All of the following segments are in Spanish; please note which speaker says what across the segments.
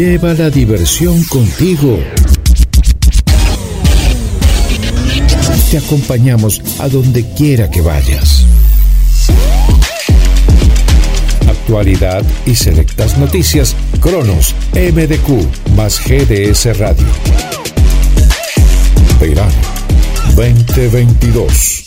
Speaker 1: Lleva la diversión contigo. Te acompañamos a donde quiera que vayas. Actualidad y selectas noticias. Cronos, MDQ, más GDS Radio. Verano 2022.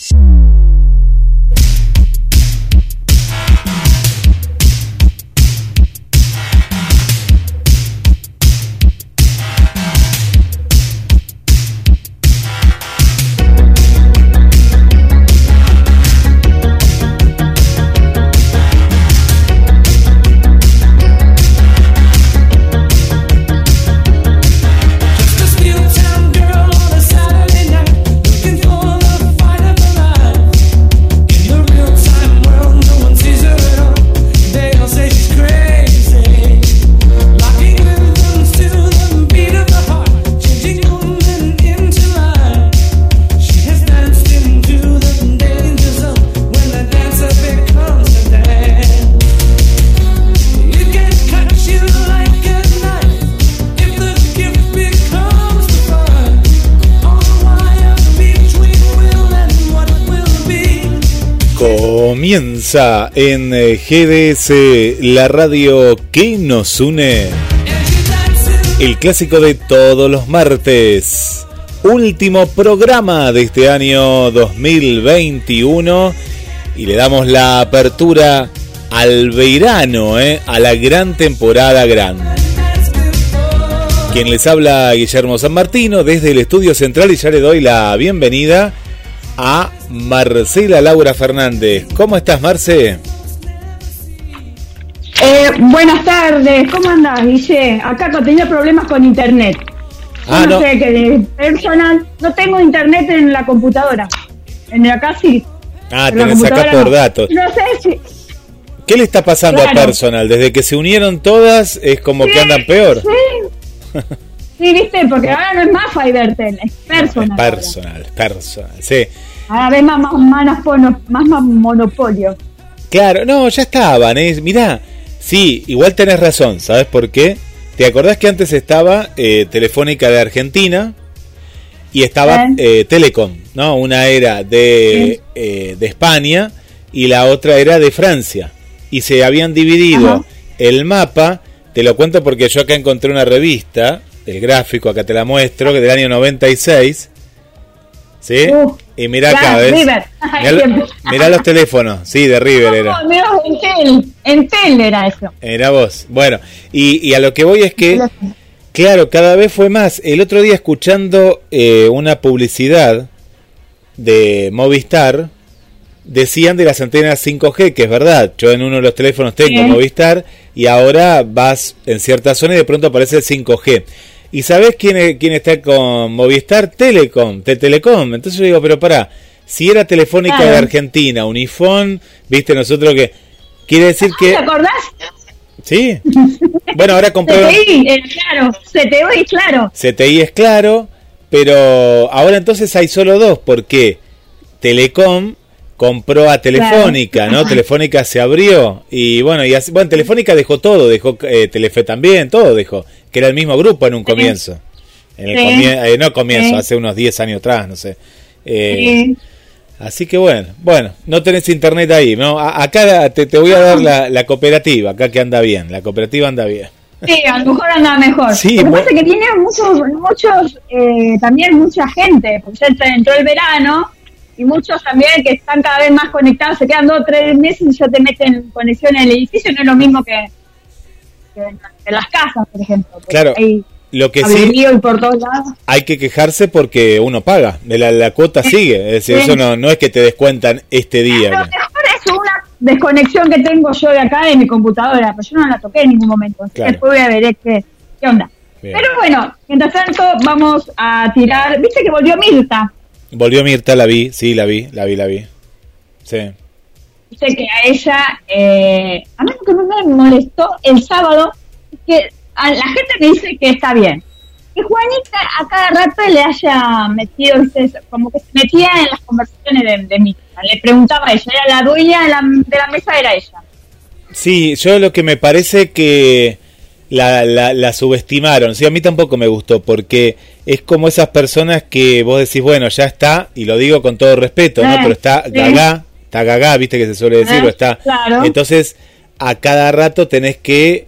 Speaker 2: Comienza en eh, GDS, la radio que nos une. El clásico de todos los martes. Último programa de este año 2021. Y le damos la apertura al verano, eh, a la gran temporada gran. Quien les habla Guillermo San Martino desde el estudio central y ya le doy la bienvenida a Marcela Laura Fernández. ¿Cómo estás, Marce?
Speaker 3: Eh, buenas tardes, ¿cómo andás, Guille? Acá tenía problemas con internet.
Speaker 2: Ah,
Speaker 3: no,
Speaker 2: no.
Speaker 3: sé, que de personal, no tengo internet en la computadora. En acá sí.
Speaker 2: Ah,
Speaker 3: en la
Speaker 2: tenés acá por
Speaker 3: no.
Speaker 2: datos.
Speaker 3: No sé si.
Speaker 2: ¿Qué le está pasando a
Speaker 3: Claro.
Speaker 2: Personal? Desde que se unieron todas, es como que andan peor.
Speaker 3: Sí. Sí, viste, porque ahora no es más Fivertel, es personal.
Speaker 2: Es personal, personal. Sí.
Speaker 3: Ahora ves más, más, más, más, monopolio.
Speaker 2: Claro, no, ya estaban. ¿eh? Mirá, sí, igual tenés razón. ¿Sabes por qué? ¿Te acordás que antes estaba eh, Telefónica de Argentina y estaba eh, Telecom? ¿no? Una era de, eh, de España y la otra era de Francia. Y se habían dividido
Speaker 3: Ajá.
Speaker 2: el mapa. Te lo cuento porque yo acá encontré una revista, el gráfico, acá te la muestro, que del año 96. ¿Sí?
Speaker 3: Uh,
Speaker 2: y mirá
Speaker 3: claro,
Speaker 2: acá, ¿ves?
Speaker 3: River.
Speaker 2: Mirá, lo- mirá los teléfonos, sí, de River era.
Speaker 3: No, mira, en en Tel era eso.
Speaker 2: Era vos. Bueno, y, y a lo que voy es que, claro, cada vez fue más. El otro día escuchando eh, una publicidad de Movistar, decían de las antenas 5G, que es verdad. Yo en uno de los teléfonos tengo
Speaker 3: Sí.
Speaker 2: Movistar y ahora vas en cierta zona y de pronto aparece el 5G. ¿Y sabés quién, es- quién está con Movistar? Telecom, de Telecom. Entonces yo digo, pero pará, si era Telefónica
Speaker 3: Claro.
Speaker 2: de Argentina, Unifón, viste nosotros que... Quiere decir
Speaker 3: ¿Te
Speaker 2: que...
Speaker 3: acordás?
Speaker 2: Sí. Bueno, ahora compraron.
Speaker 3: CTI, eh, claro, CTI, claro.
Speaker 2: CTI es claro, pero ahora entonces hay solo dos, porque Telecom compró a Telefónica, ¿no? Telefónica se abrió y bueno, y así, bueno, Telefónica dejó todo, dejó eh, Telefe también, todo dejó, que era el mismo grupo en un comienzo. En el
Speaker 3: Sí.
Speaker 2: comie- eh, no comienzo, hace unos 10 años atrás, no sé. Eh,
Speaker 3: Sí.
Speaker 2: Así que bueno, bueno, no tenés internet ahí, ¿no? A- acá te, te voy a dar la, la cooperativa, acá que anda bien, la cooperativa anda bien.
Speaker 3: Sí, a lo mejor anda mejor.
Speaker 2: Sí,
Speaker 3: Lo que pasa es que tiene muchos, muchos eh, también mucha gente, porque ya entró el verano y muchos también que están cada vez más conectados, se quedan dos o tres meses y ya te meten conexión en el edificio, no es lo mismo que en, en las casas, por ejemplo.
Speaker 2: Claro,
Speaker 3: Hay
Speaker 2: Lo que sí,
Speaker 3: y por todos lados.
Speaker 2: hay que quejarse porque uno paga, la, la cuota sigue, es decir,
Speaker 3: Sí.
Speaker 2: eso no, no es que te descuentan este
Speaker 3: Lo
Speaker 2: día.
Speaker 3: mejor es una desconexión que tengo yo de acá de mi computadora, pero yo no la toqué en ningún momento. Así que. Después voy a ver qué, qué onda.
Speaker 2: Bien.
Speaker 3: Pero bueno, mientras tanto vamos a tirar. ¿Viste que volvió Mirta?
Speaker 2: Volvió Mirta, la vi, sí, la vi, la vi, la vi. Sí.
Speaker 3: Dice que a ella, eh, a mí lo que me molestó el sábado que a la gente me dice que está bien. Que Juanita a cada rato le haya metido, como que se metía en las conversaciones de, de Mirta. Le preguntaba a ella, era la dueña de la, de la mesa, era ella.
Speaker 2: Sí, yo lo que me parece que la, la, subestimaron. Sí, a mí tampoco me gustó porque es como esas personas que vos decís, bueno, ya está, y lo digo con todo respeto, ¿no? Pero está gaga, está gaga, viste que se suele decir, o está. Entonces, a cada rato tenés que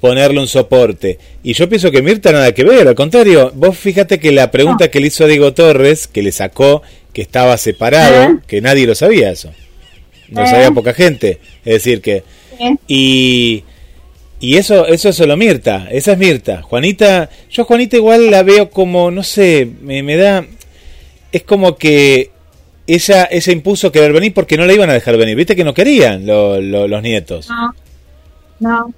Speaker 2: ponerle un soporte. Y yo pienso que Mirta nada que ver, al contrario, vos fíjate que la pregunta que le hizo a Diego Torres, que le sacó que estaba separado, ¿Eh? que nadie lo sabía eso. No lo sabía ¿Eh? poca gente. Es decir, que... ¿Eh? Y... Y eso, eso es solo Mirta, esa es Mirta. Juanita, yo Juanita igual la veo como, no sé, me, me da, es como que ella, ella impuso querer venir porque no la iban a dejar venir. Viste que no querían los nietos.
Speaker 3: No, no.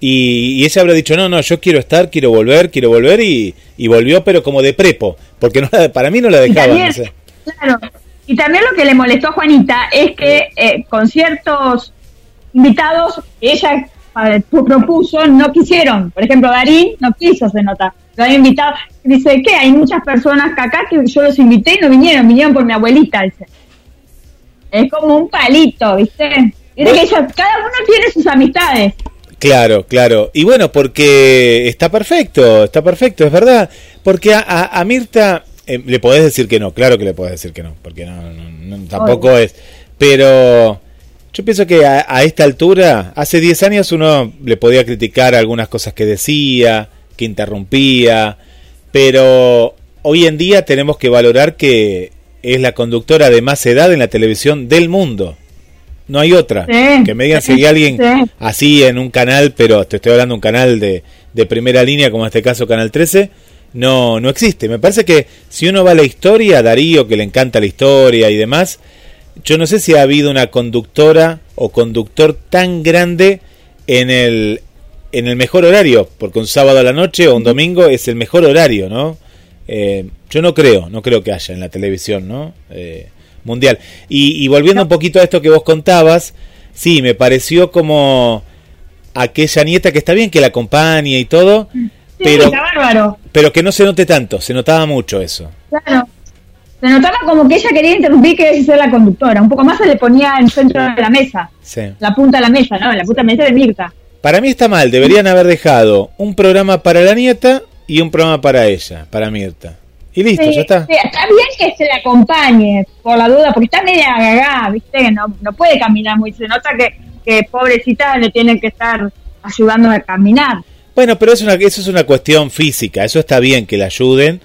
Speaker 2: Y, ella habrá dicho, no, no, yo quiero estar, quiero volver, quiero volver y, volvió, pero como de prepo, porque no, para mí no la dejaban.
Speaker 3: Claro, y también lo que le molestó a Juanita es que eh, con ciertos invitados ella propuso no quisieron. Por ejemplo, Darín no quiso, se nota. Lo había invitado. Dice, que Hay muchas personas que acá que yo los invité y no vinieron, vinieron por mi abuelita. Dice. Es como un palito, ¿viste? que cada uno tiene sus amistades.
Speaker 2: Claro, claro. Y bueno, porque está perfecto, está perfecto, es verdad. Porque a, Mirta eh, le podés decir que no, claro que le podés decir que no, porque no, tampoco es. Pero yo pienso que a, esta altura, hace 10 años uno le podía criticar algunas cosas que decía, que interrumpía, pero hoy en día tenemos que valorar que es la conductora de más edad en la televisión del mundo. No hay otra. que me digan si hay alguien así en un canal, pero te estoy hablando de un canal de, de primera línea, como en este caso Canal 13, no, no existe. Me parece que si uno va a la historia, Darío, que le encanta la historia y demás, yo no sé si ha habido una conductora o conductor tan grande en el, en el mejor horario, porque un sábado a la noche o un domingo es el mejor horario, ¿no? Eh, yo no creo, no creo que haya en la televisión, ¿no? Eh, mundial. Y, volviendo un poquito a esto que vos contabas, sí, me pareció como aquella nieta que está bien que la acompañe y todo, pero, pero que no se note tanto, se notaba mucho eso.
Speaker 3: Claro. Se notaba como que ella quería interrumpir que ser la conductora. Un poco más se le ponía en el centro de la mesa. La punta de la mesa, ¿no? La punta de la mesa de Mirta.
Speaker 2: Para mí está mal. Deberían haber dejado un programa para la nieta y un programa para ella, para Mirta. Y listo, ya está.
Speaker 3: está bien que se le acompañe, por la duda, porque está media gagá, ¿viste? No, no puede caminar muy. Se nota que, que pobrecita le tienen que estar ayudando a caminar.
Speaker 2: Bueno, pero es una, eso es una cuestión física, eso está bien que la ayuden,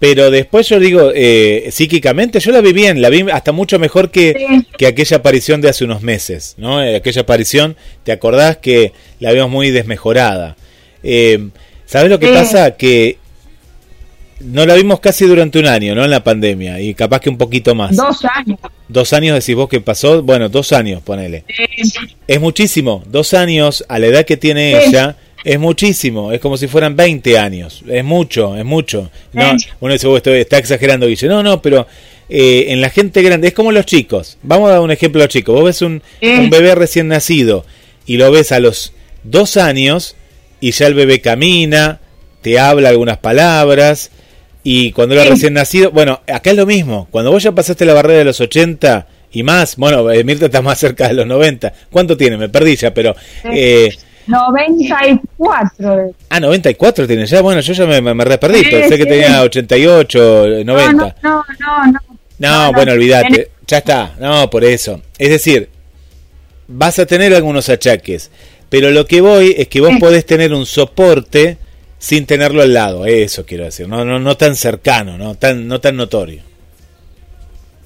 Speaker 2: pero después yo digo, eh, psíquicamente yo la vi bien, la vi hasta mucho mejor que, que aquella aparición de hace unos meses, ¿no? Eh, aquella aparición, ¿te acordás que la vimos muy desmejorada? Eh, ¿Sabes lo que pasa? Que no la vimos casi durante un año, ¿no? En la pandemia, y capaz que un poquito más.
Speaker 3: Dos años.
Speaker 2: Dos años decís vos que pasó, bueno, dos años, ponele. Es muchísimo, dos años a la edad que tiene ella, es muchísimo, es como si fueran 20 años, es mucho, es mucho. No, uno dice, vos está exagerando, Guille. No, no, pero eh, en la gente grande, es como los chicos. Vamos a dar un ejemplo a los chicos. Vos ves un, un bebé recién nacido y lo ves a los dos años y ya el bebé camina, te habla algunas palabras, y cuando era recién nacido, bueno, acá es lo mismo. Cuando vos ya pasaste la barrera de los 80 y más, bueno, eh, Mirta está más cerca de los 90. ¿Cuánto tiene? Me perdí ya, pero...
Speaker 3: Eh, 94.
Speaker 2: Ah, 94 tiene ya. Bueno, yo ya me, me, reperdí. Pensé que tenía 88, 90.
Speaker 3: No, no, no.
Speaker 2: No, no, bueno, olvídate. Ya está. No, por eso. Es decir, vas a tener algunos achaques. Pero lo que voy es que vos podés tener un soporte sin tenerlo al lado, eso quiero decir, no, no, no tan cercano, no tan, no tan notorio.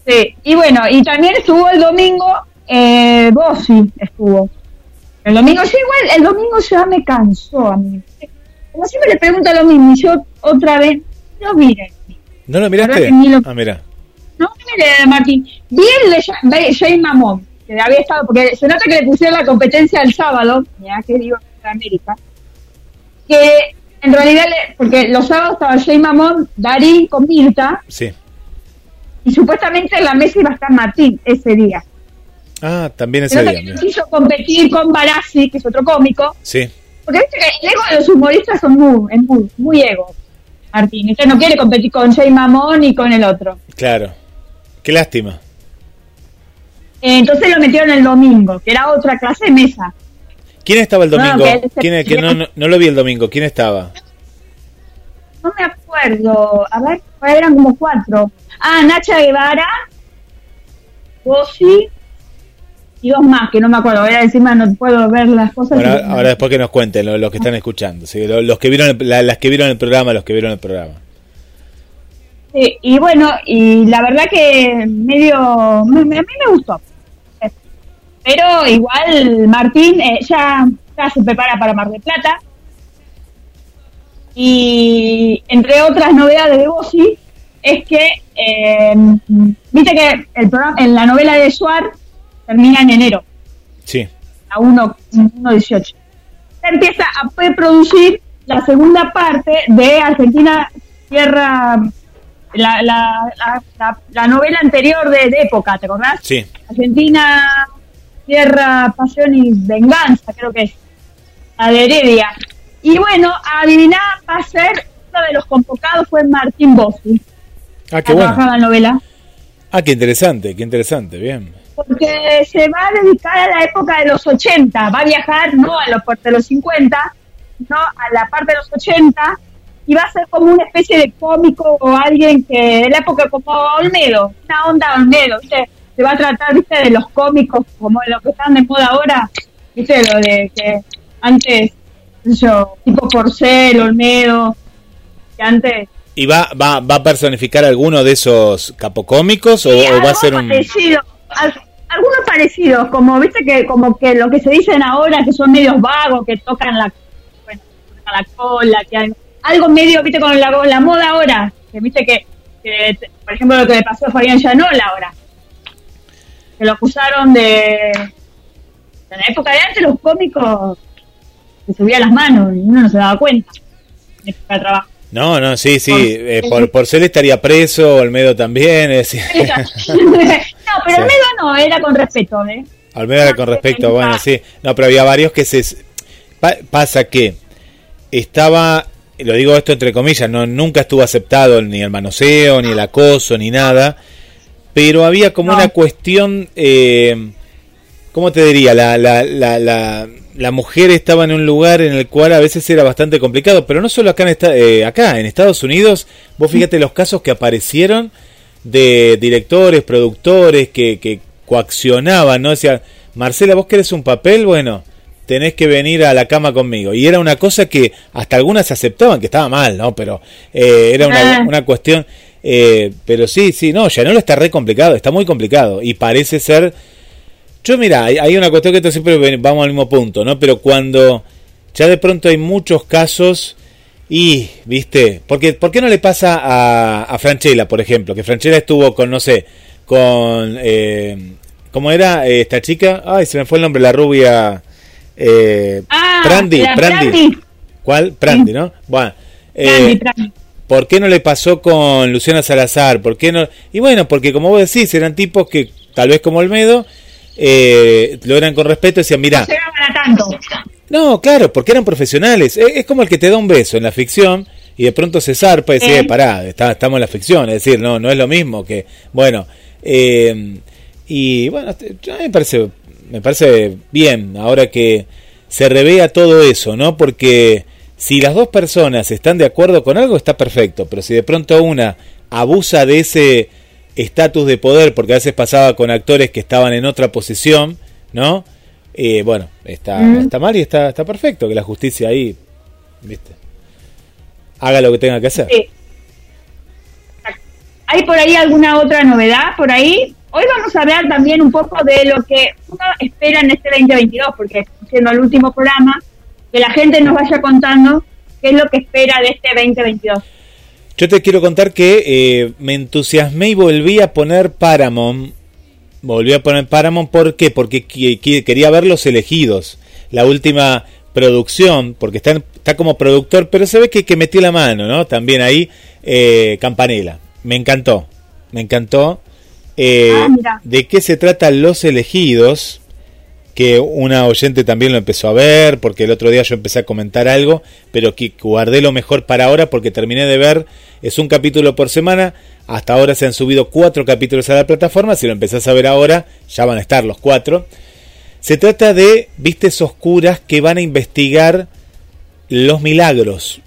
Speaker 3: Sí, y bueno, y también estuvo el domingo, eh, Bossi estuvo. El domingo, sí, igual, el domingo ya me cansó a mí. Como siempre le pregunto lo mismo, y yo otra vez, no miren.
Speaker 2: ¿No lo miraste? Ah, mira.
Speaker 3: No, mire, Martín. Bien le Jay Mamón, que había estado, porque se nota que le pusieron la competencia el sábado, ya que digo, en América, que en realidad, porque los sábados estaba Jay Mamón, Darín con Mirta.
Speaker 2: Sí.
Speaker 3: Y supuestamente en la mesa iba a estar Martín ese día.
Speaker 2: Ah, también ese
Speaker 3: día. Que quiso competir con Barassi, que es otro cómico.
Speaker 2: Sí.
Speaker 3: Porque viste que el ego de los humoristas son muy, es muy, muy ego. Martín. Usted no quiere competir con Jay Mamón y con el otro.
Speaker 2: Claro. Qué lástima.
Speaker 3: Eh, entonces lo metieron el domingo, que era otra clase de mesa.
Speaker 2: ¿Quién estaba el domingo? ¿Quién, que no, no, lo vi el domingo. ¿Quién estaba?
Speaker 3: No me acuerdo. A ver, eran como cuatro. Ah, Nacha Guevara, Bossi y dos más, que no me acuerdo. Ahora encima no puedo ver las cosas.
Speaker 2: ahora después que nos cuenten los, que están escuchando. ¿sí? Los, que vieron las que vieron el programa, los que vieron el programa.
Speaker 3: Sí, y bueno, y la verdad que medio... A mí me gustó. Pero igual Martín eh, ya, ya se prepara para Mar del Plata. Y entre otras novedades de Bossi, es que, eh, viste que el programa, en la novela de Suar termina en enero.
Speaker 2: Sí.
Speaker 3: A 1.18. Se empieza a producir la segunda parte de Argentina Tierra, la, la, la, novela anterior de, época, ¿te acordás?
Speaker 2: Sí.
Speaker 3: Argentina Tierra, Pasión y Venganza, creo que es. La de Heredia. Y bueno, adiviná, va a ser, uno de los convocados fue Martín Bossi.
Speaker 2: Ah, qué bueno.
Speaker 3: la novela.
Speaker 2: Ah, qué interesante, qué interesante, bien.
Speaker 3: Porque se va a dedicar a la época de los 80, va a viajar no a los de los 50, no a la parte de los 80 y va a ser como una especie de cómico o alguien que de la época como Olmedo, una onda Olmedo, ¿viste? Se va a tratar, ¿viste? De los cómicos como de los que están de moda ahora, ¿viste? Lo de que antes, yo, tipo Porcel, Olmedo, que antes
Speaker 2: ¿Y va, va, va a personificar alguno de esos capocómicos o, va a ser un...?
Speaker 3: Parecido, algunos parecidos, como viste que como que lo que se dicen ahora que son medios vagos, que tocan la, bueno, la cola, que hay, algo medio, viste, con la, la moda ahora, que viste que, por ejemplo, lo que le pasó a Fabián Llanola ahora, que lo acusaron de... En la época de antes los cómicos se subían las manos y uno no se daba cuenta en época de trabajo.
Speaker 2: No, no, sí, sí. Eh, por, por ser estaría preso, Olmedo también. Es
Speaker 3: no, pero Olmedo no, era con respeto. ¿eh?
Speaker 2: Olmedo era con respeto, bueno, sí. No, pero había varios que se. pasa que estaba, lo digo esto entre comillas, no nunca estuvo aceptado ni el manoseo, ni el acoso, ni nada. Pero había como una cuestión. Eh, ¿Cómo te diría? la, la, la la mujer estaba en un lugar en el cual a veces era bastante complicado, pero no solo acá en, eh, acá, en Estados Unidos, vos fíjate los casos que aparecieron de directores, productores que, que coaccionaban, ¿no? Decía, Marcela, vos querés un papel, bueno, tenés que venir a la cama conmigo. Y era una cosa que hasta algunas aceptaban, que estaba mal, ¿no? Pero eh, era una, ah. una cuestión... Eh, pero sí, sí, no, ya no lo está re complicado, está muy complicado. Y parece ser yo, mira, hay, una cuestión que siempre vamos al mismo punto, ¿no? Pero cuando ya de pronto hay muchos casos y, viste, porque ¿por qué no le pasa a, a Franchella, por ejemplo? Que Franchella estuvo con, no sé, con... Eh, ¿Cómo era esta chica? Ay, se me fue el nombre, la rubia... Eh,
Speaker 3: ah,
Speaker 2: Prandi, Prandi. ¿Cuál? Prandi, ¿no? Bueno. Eh, ¿Por qué no le pasó con Luciana Salazar? ¿Por qué no? Y bueno, porque como vos decís, eran tipos que, tal vez como Olmedo, eh, lo eran con respeto y decían, mira... No, claro, porque eran profesionales. Es, como el que te da un beso en la ficción y de pronto se zarpa y dice, eh, pará, estamos en la ficción, es decir, no, no es lo mismo que... Bueno, eh, y bueno, me parece, me parece bien ahora que se revea todo eso, ¿no? Porque si las dos personas están de acuerdo con algo, está perfecto, pero si de pronto una abusa de ese estatus de poder, porque a veces pasaba con actores que estaban en otra posición, ¿no? Eh, bueno, está, mm. está mal y está, está perfecto que la justicia ahí, ¿viste? Haga lo que tenga que hacer.
Speaker 3: ¿Hay por ahí alguna otra novedad por ahí? Hoy vamos a hablar también un poco de lo que uno espera en este 2022, porque siendo el último programa, que la gente nos vaya contando qué es lo que espera de este 2022.
Speaker 2: Yo te quiero contar que eh, me entusiasmé y volví a poner Paramount. Volví a poner Paramount, ¿por qué? Porque quería ver los elegidos. La última producción, porque está, está como productor, pero se ve que, que metió la mano, ¿no? También ahí, eh, Campanella. Me encantó, me encantó. Eh, ah, ¿De qué se trata Los Elegidos? Que una oyente también lo empezó a ver, porque el otro día yo empecé a comentar algo, pero que guardé lo mejor para ahora porque terminé de ver, es un capítulo por semana, hasta ahora se han subido cuatro capítulos a la plataforma, si lo empezás a ver ahora, ya van a estar los cuatro. Se trata de, viste, esos curas que van a investigar los milagros.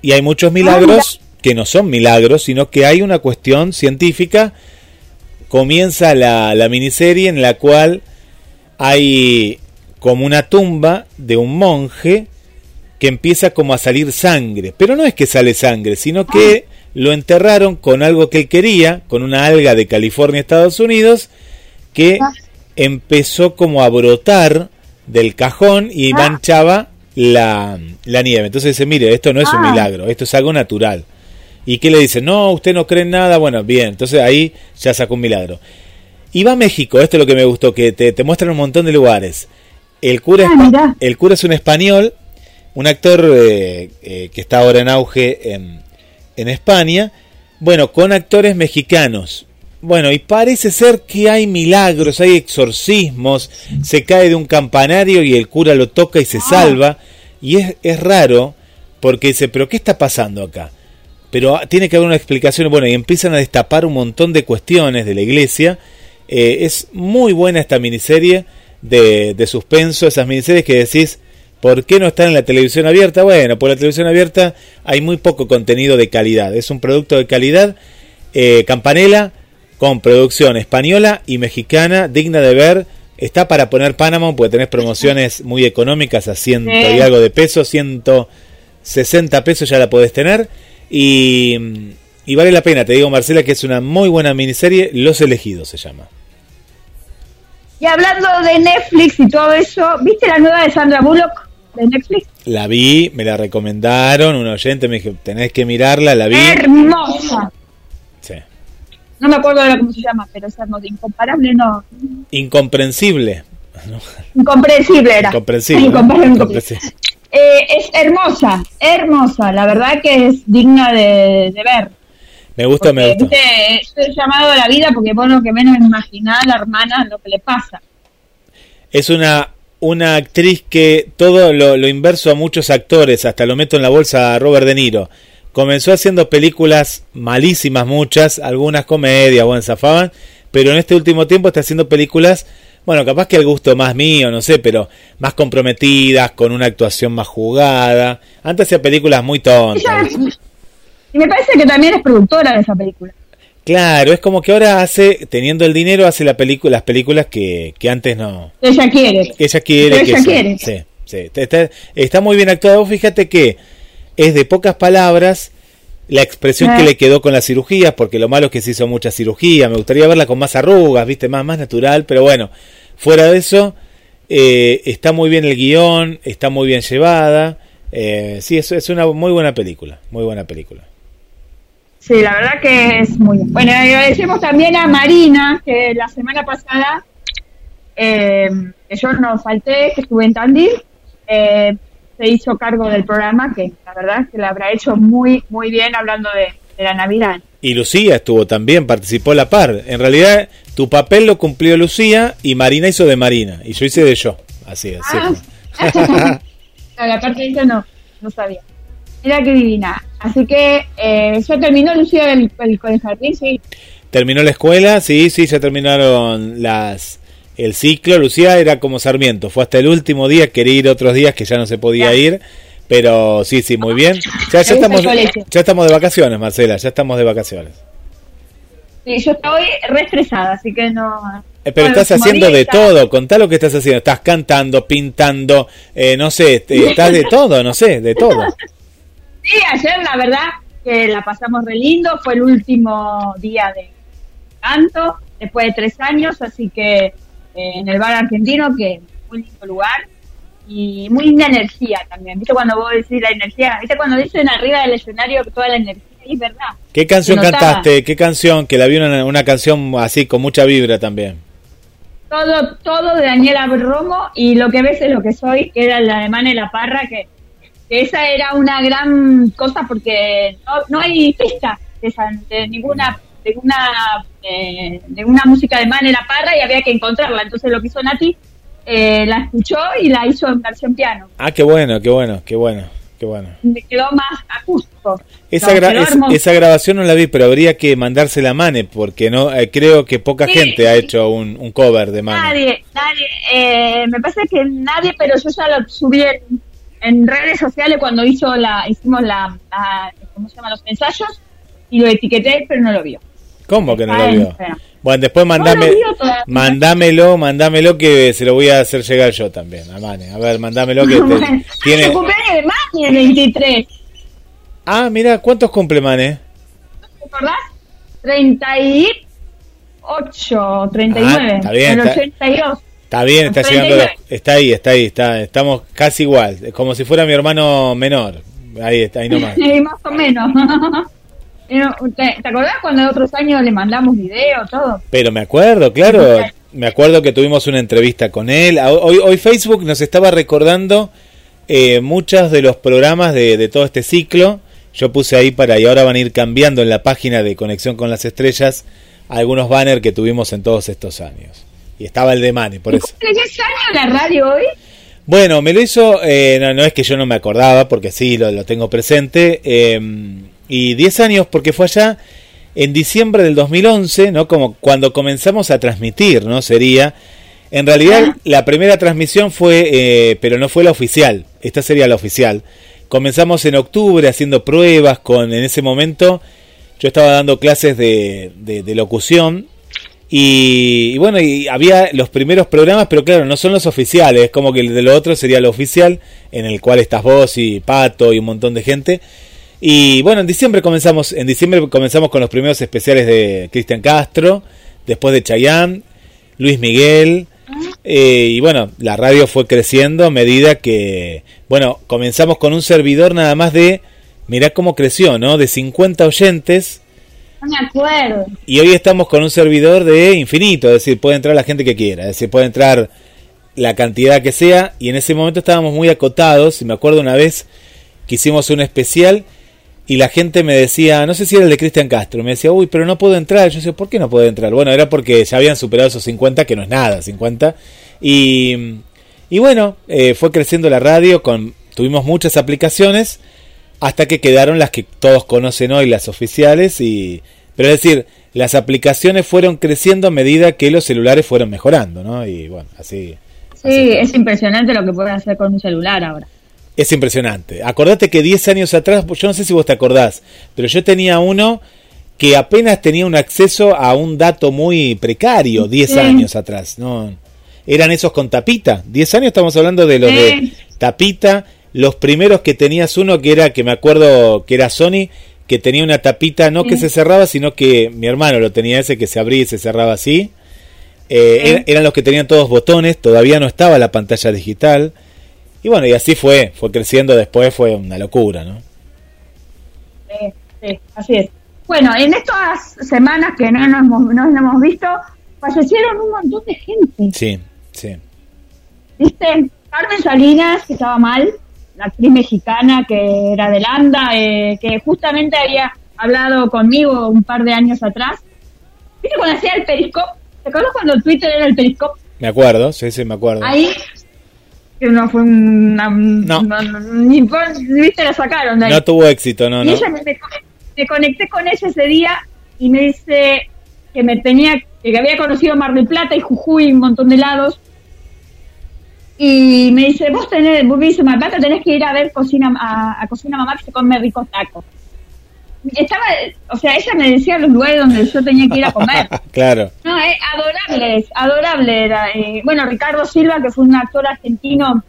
Speaker 2: Y hay muchos milagros que no son milagros, sino que hay una cuestión científica. Comienza la, la miniserie en la cual hay como una tumba de un monje que empieza como a salir sangre. Pero no es que sale sangre, sino que lo enterraron con algo que él quería, con una alga de California, Estados Unidos, que empezó como a brotar del cajón y manchaba la, la nieve. Entonces dice, mire, esto no es un milagro, esto es algo natural. ¿Y qué le dice? No, usted no cree en nada. Bueno, bien, entonces ahí ya sacó un milagro. Y va a México, esto es lo que me gustó, que te, te muestran un montón de lugares. El cura,
Speaker 3: Ah,
Speaker 2: el cura es un español, un actor eh, eh, que está ahora en auge en, en España, bueno, con actores mexicanos. Bueno, y parece ser que hay milagros, hay exorcismos, se cae de un campanario y el cura lo toca y se salva. Y es, es raro porque dice, pero ¿qué está pasando acá? Pero ah, tiene que haber una explicación. Bueno, y empiezan a destapar un montón de cuestiones de la iglesia. Eh, es muy buena esta miniserie de, de suspenso, esas miniseries que decís, ¿por qué no están en la televisión abierta? Bueno, por la televisión abierta hay muy poco contenido de calidad. Es un producto de calidad. Eh, Campanela con producción española y mexicana, digna de ver. Está para poner Panamá, porque tenés promociones muy económicas a ciento y algo de pesos, 160 pesos ya la podés tener. Y, y vale la pena, te digo Marcela, que es una muy buena miniserie, Los Elegidos se llama.
Speaker 3: Y hablando de Netflix y todo eso, ¿viste la nueva de Sandra Bullock de Netflix?
Speaker 2: La vi, me la recomendaron, un oyente me dijo, tenés que mirarla, la vi.
Speaker 3: Hermosa.
Speaker 2: Sí.
Speaker 3: No me acuerdo ahora cómo se llama, pero es hermosa. Incomparable, no.
Speaker 2: Incomprensible.
Speaker 3: Incomprensible era.
Speaker 2: Incomprensible. Incomprensible.
Speaker 3: Eh, es hermosa, hermosa. La verdad que es digna de, de ver.
Speaker 2: Me gusta, me gusta.
Speaker 3: viste, estoy llamado a la vida porque vos lo que menos imaginás la hermana lo que le pasa.
Speaker 2: Es una, una actriz que todo lo, lo inverso a muchos actores, hasta lo meto en la bolsa a Robert De Niro. Comenzó haciendo películas malísimas, muchas, algunas comedias, bueno, zafaban, pero en este último tiempo está haciendo películas, bueno, capaz que el gusto más mío, no sé, pero más comprometidas, con una actuación más jugada. Antes hacía películas muy tontas.
Speaker 3: Y me parece que también es productora de esa película.
Speaker 2: Claro, es como que ahora hace, teniendo el dinero, hace la película, las películas que, que antes no,
Speaker 3: Ella quiere.
Speaker 2: que ella quiere.
Speaker 3: Pero
Speaker 2: que
Speaker 3: ella quiere.
Speaker 2: Sí, sí. Está, está muy bien actuado. Vos Fíjate que es de pocas palabras la expresión que le quedó con las cirugías, porque lo malo es que se hizo mucha cirugía. Me gustaría verla con más arrugas, viste, más, más natural, pero bueno, fuera de eso, eh, está muy bien el guion, está muy bien llevada. Eh, sí, es, es una muy buena película, muy buena película.
Speaker 3: Sí, la verdad que es muy bien. Bueno, agradecemos también a Marina, que la semana pasada, eh, que yo no falté, que estuve en Tandil, eh, se hizo cargo del programa, que la verdad que lo habrá hecho muy, muy bien hablando de, de la Navidad.
Speaker 2: Y Lucía estuvo también, participó a la par. En realidad, tu papel lo cumplió Lucía y Marina hizo de Marina. Y yo hice de yo. Así es.
Speaker 3: Ah. la parte de ella no, no sabía. Mira qué divina. Así que eh, ya terminó Lucía el, el, el jardín, sí.
Speaker 2: Terminó la escuela, sí, sí, ya terminaron las el ciclo. Lucía era como Sarmiento, fue hasta el último día, quería ir otros días que ya no se podía
Speaker 3: Ya.
Speaker 2: ir. Pero sí, sí, muy bien. Ya, estamos,
Speaker 3: colegio.
Speaker 2: ya estamos de vacaciones, Marcela, ya estamos de vacaciones.
Speaker 3: Sí, yo estoy re estresada, así que no.
Speaker 2: Eh, pero
Speaker 3: Bueno,
Speaker 2: estás haciendo de todo, contá lo que estás haciendo. Estás cantando, pintando, eh, no sé, te- estás de todo, no sé, de todo.
Speaker 3: Sí, ayer la verdad que la pasamos re lindo, fue el último día de canto, después de tres años, así que eh, en el bar argentino, que es muy lindo lugar, y muy linda energía también. ¿Viste cuando vos decís la energía? ¿Viste cuando dicen arriba del escenario toda la energía? Es verdad.
Speaker 2: ¿Qué canción cantaste? ¿Qué canción? Que la vi una, una canción así con mucha vibra también.
Speaker 3: Todo, todo de Daniela Romo y lo que ves es lo que soy, que era la alemán y la parra, que esa era una gran cosa porque no, no hay fiesta de, esa- de ninguna de una eh, de una música de Man en la parra y había que encontrarla. Entonces lo que hizo Nati, eh, la escuchó y la hizo en versión piano.
Speaker 2: Ah, qué bueno, qué bueno, qué bueno. qué bueno.
Speaker 3: Me quedó más acústico.
Speaker 2: Esa, esa grabación no la vi, pero habría que mandársela a Mane, porque no eh, creo que poca gente ha hecho un, cover de Mane.
Speaker 3: Nadie, nadie. Eh, me parece que nadie, pero yo ya lo subí en, redes sociales cuando hizo la, hicimos la, ¿cómo se llama? Los ensayos y lo etiqueté, pero no lo vio.
Speaker 2: ¿Cómo que no lo vio? Bueno, después mandame, mandámelo, mandámelo que se lo voy a hacer llegar yo también, a Mane. A ver, mandámelo que
Speaker 3: tiene... cumpleaños de Mane el 23.
Speaker 2: Ah, mira, ¿cuántos cumple Mane?
Speaker 3: ¿Te acordás? 38, 39. Ah, está bien. 82.
Speaker 2: Está bien, está llegando, está ahí, está ahí, está, estamos casi igual, como si fuera mi hermano menor. Ahí está, ahí nomás.
Speaker 3: más o menos. ¿Te, acordás cuando otros años le mandamos video, todo?
Speaker 2: Pero me acuerdo, claro. Me acuerdo que tuvimos una entrevista con él. Hoy, hoy Facebook nos estaba recordando eh, muchos de los programas de, de, todo este ciclo. Yo puse ahí para, y ahora van a ir cambiando en la página de Conexión con las Estrellas, algunos banners que tuvimos en todos estos años. Y estaba el de Mane, por eso.
Speaker 3: ¿Tienes años la radio hoy?
Speaker 2: Bueno, me lo hizo, eh, no, es que yo no me acordaba, porque sí, lo, lo tengo presente. Eh, y 10 años porque fue allá en diciembre del 2011, ¿no? Como cuando comenzamos a transmitir, ¿no? Sería. En realidad, la primera transmisión fue, eh, pero no fue la oficial. Esta sería la oficial. Comenzamos en octubre haciendo pruebas con, en ese momento, yo estaba dando clases de, de, locución y, bueno, y había los primeros programas, pero claro, no son los oficiales, es como que el de lo otro sería lo oficial, en el cual estás vos y Pato y un montón de gente. Y bueno, en diciembre comenzamos, en diciembre comenzamos con los primeros especiales de Cristian Castro, después de Chayanne, Luis Miguel, eh, y bueno, la radio fue creciendo a medida que, bueno, comenzamos con un servidor nada más de, mirá cómo creció, ¿no? De 50 oyentes. Y hoy estamos con un servidor de infinito, es decir, puede entrar la gente que quiera, es decir, puede entrar la cantidad que sea, y en ese momento estábamos muy acotados, y me acuerdo una vez que hicimos un especial, y la gente me decía, no sé si era el de Cristian Castro, me decía, uy, pero no puedo entrar. Yo decía, ¿por qué no puedo entrar? Bueno, era porque ya habían superado esos 50, que no es nada, 50. Y, y bueno, eh, fue creciendo la radio, con, tuvimos muchas aplicaciones, hasta que quedaron las que todos conocen hoy, las oficiales. Y, pero es decir, las aplicaciones fueron creciendo a medida que los celulares fueron mejorando, ¿no? Y bueno, así.
Speaker 3: Sí, es impresionante lo que pueden hacer con un celular ahora.
Speaker 2: Es impresionante. Acordate que 10 años atrás, yo no sé si vos te acordás, pero yo tenía uno que apenas tenía un acceso a un dato muy precario 10 años atrás. No, eran esos con tapita. 10 años estamos hablando de los de tapita. Los primeros que tenías uno que era, que me acuerdo que era Sony, que tenía una tapita no que se cerraba, sino que mi hermano lo tenía ese que se abría y se cerraba así. Eh, eran los que tenían todos botones, todavía no estaba la pantalla digital. Y bueno, y así fue, fue creciendo después, fue una locura, ¿no?
Speaker 3: Sí, sí, así es. Bueno, en estas semanas que no nos hemos, no hemos visto, fallecieron un montón de gente.
Speaker 2: Sí, sí.
Speaker 3: ¿Viste? Carmen Salinas, que estaba mal, la actriz mexicana que era de Landa, eh, que justamente había hablado conmigo un par de años atrás. ¿Viste cuando hacía el periscope? ¿Te acuerdas cuando Twitter era el periscope?
Speaker 2: Me acuerdo, sí, sí, me acuerdo.
Speaker 3: Ahí que no fue una... No. ni, viste, la sacaron de ahí.
Speaker 2: No tuvo éxito, no,
Speaker 3: y Ella me, me, conecté con ella ese día y me dice que me tenía, que había conocido Mar del Plata y Jujuy y un montón de lados. Y me dice, vos tenés, me Mar Plata tenés que ir a ver cocina, a, a Cocina Mamá que se come ricos tacos estaba, o sea, ella me decía los lugares donde yo tenía que ir a comer.
Speaker 2: claro.
Speaker 3: No, es adorable, adorable era. Eh, bueno, Ricardo Silva, que fue un actor argentino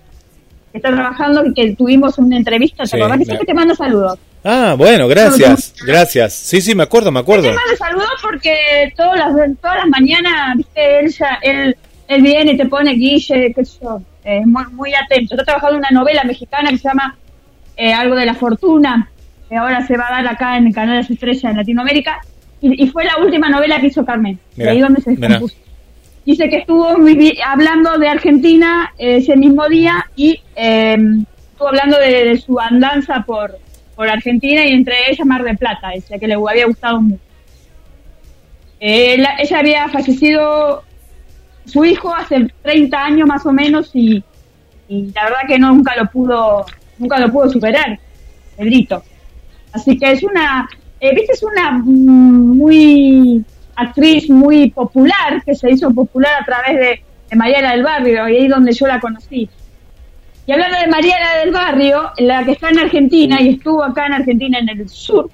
Speaker 3: que está trabajando y que tuvimos una entrevista, ¿te acordás? Que te mando saludos.
Speaker 2: Ah, bueno, gracias, gracias. Sí, sí, me acuerdo, me acuerdo. Te
Speaker 3: mando saludos porque todas las, todas las mañanas, viste, él, ya, él, él viene y te pone Guille, qué sé yo, eh, muy, muy atento. Está trabajando en una novela mexicana que se llama eh, Algo de la Fortuna, que ahora se va a dar acá en el Canal de las Estrellas en Latinoamérica, y, fue la última novela que hizo Carmen, de ahí donde se descompuso. Dice que estuvo hablando de Argentina ese mismo día y em, estuvo hablando de, su andanza por, por Argentina y entre ellas Mar de Plata, dice que le había gustado mucho. Eh, ella había fallecido su hijo hace 30 años más o menos y, y la verdad que nunca lo pudo nunca lo pudo superar, Pedrito. Así que es una, eh, viste, es una mm, muy actriz muy popular, que se hizo popular a través de, de Mariela del Barrio, y ahí donde yo la conocí. Y hablando de Mariela del Barrio, la que está en Argentina y estuvo acá en Argentina en el sur,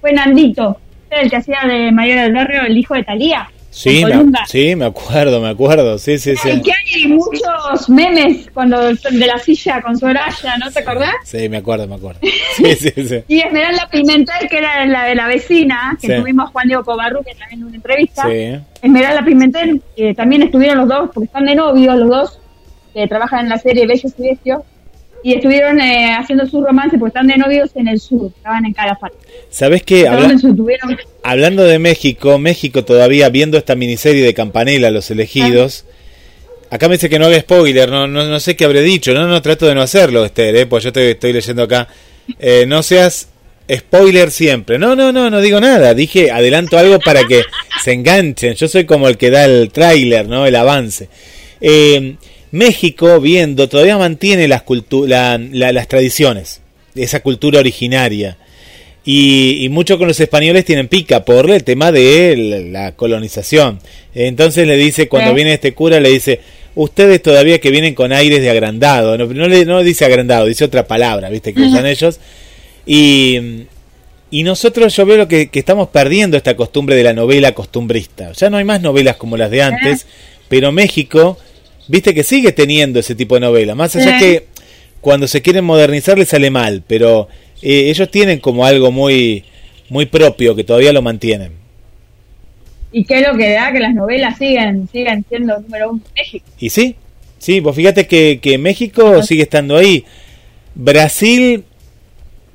Speaker 3: fue Nandito, el que hacía de Mariela del Barrio el hijo de Talía.
Speaker 2: Sí, me, sí, me acuerdo, me acuerdo, sí, sí, sí.
Speaker 3: Y que hay muchos memes cuando de la silla con Soraya, ¿no te acordás?
Speaker 2: Sí, me acuerdo, me acuerdo. Sí, sí, sí.
Speaker 3: y Esmeralda Pimentel, que era la de la vecina, que tuvimos Juan Diego Cobarru, que también en una entrevista. Sí. Esmeralda Pimentel, que también estuvieron los dos, porque están de novio los dos, que trabajan en la serie Bellos y Bestios y estuvieron eh, haciendo su romance porque están de novios en el sur, estaban en Calafate.
Speaker 2: ¿Sabes qué? Hablando de México, México todavía viendo esta miniserie de Campanella, Los Elegidos, acá me dice que no haga spoiler, no, no, no sé qué habré dicho, no, no, trato de no hacerlo, Esther, ¿eh? pues yo te estoy leyendo acá. Eh, no seas spoiler siempre. No, no, no, no digo nada. Dije, adelanto algo para que se enganchen. Yo soy como el que da el tráiler, ¿no? El avance. Eh, México, viendo, todavía mantiene las, las tradiciones, esa cultura originaria. Y, mucho con los españoles tienen pica por el tema de la, colonización. Entonces le dice, cuando viene este cura, le dice, ustedes todavía que vienen con aires de agrandado, no, no, le, no dice agrandado, dice otra palabra, ¿viste? Que usan ellos. Y, y nosotros yo veo que, que, estamos perdiendo esta costumbre de la novela costumbrista. Ya no hay más novelas como las de antes, pero México viste que sigue teniendo ese tipo de novela. Más allá que cuando se quieren modernizar le sale mal, pero eh, ellos tienen como algo muy, muy propio que todavía lo mantienen.
Speaker 3: ¿Y qué es lo que da que las novelas siguen, siguen siendo número uno en México?
Speaker 2: Y sí, sí, vos fíjate que, que México sigue estando ahí. Brasil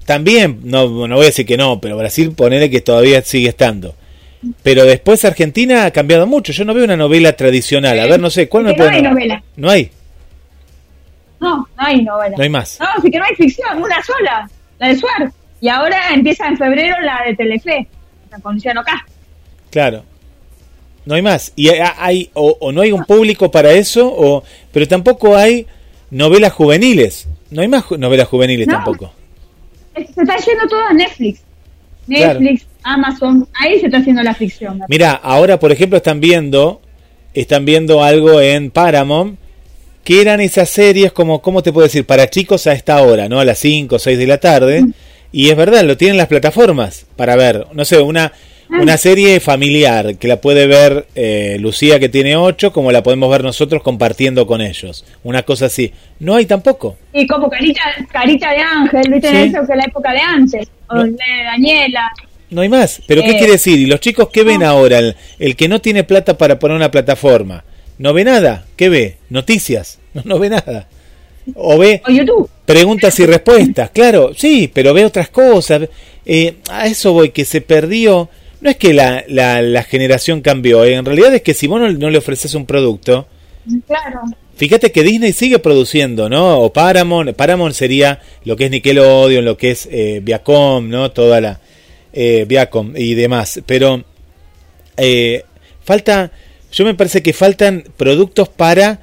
Speaker 2: también, no, no voy a decir que no, pero Brasil ponele que todavía sigue estando. Pero después Argentina ha cambiado mucho. Yo no veo una novela tradicional. A ver, no sé, ¿cuál me
Speaker 3: puede... No hay novela.
Speaker 2: ¿No hay?
Speaker 3: No, no hay novela.
Speaker 2: No hay más.
Speaker 3: No, sí que no hay ficción, una sola, la de Suar. Y ahora empieza en febrero la de Telefe, con Luciano K.
Speaker 2: Claro. No hay más. Y hay, o, no hay un público para eso, o pero tampoco hay novelas juveniles. No hay más novelas juveniles tampoco.
Speaker 3: Se está yendo todo a Netflix. Netflix, Amazon, ahí se está haciendo la ficción.
Speaker 2: Mira, ahora por ejemplo están viendo, están viendo algo en Paramount, que eran esas series como, ¿cómo te puedo decir? Para chicos a esta hora, ¿no? A las 5 o 6 de la tarde. Mm. Y es verdad, lo tienen las plataformas para ver, no sé, una, ah. una serie familiar que la puede ver eh, Lucía que tiene 8, como la podemos ver nosotros compartiendo con ellos. Una cosa así. No hay tampoco.
Speaker 3: Y como carita, carita de ángel, ¿viste? Eso que es la época de antes. O de Daniela.
Speaker 2: No hay más. ¿Pero qué eh, quiere decir? ¿Y los chicos qué ven ahora? El, que no tiene plata para poner una plataforma. ¿No ve nada? ¿Qué ve? Noticias. No, no ve nada. O ve
Speaker 3: YouTube.
Speaker 2: preguntas y respuestas. Claro, sí, pero ve otras cosas. Eh, a eso voy, que se perdió. No es que la, la, generación cambió. Eh, en realidad es que si vos no, le ofreces un producto.
Speaker 3: Claro.
Speaker 2: Fíjate que Disney sigue produciendo, ¿no? O Paramount. Paramount sería lo que es Nickelodeon, lo que es Viacom, ¿no? Toda la, eh, Viacom y demás. Pero eh, falta, yo me parece que faltan productos para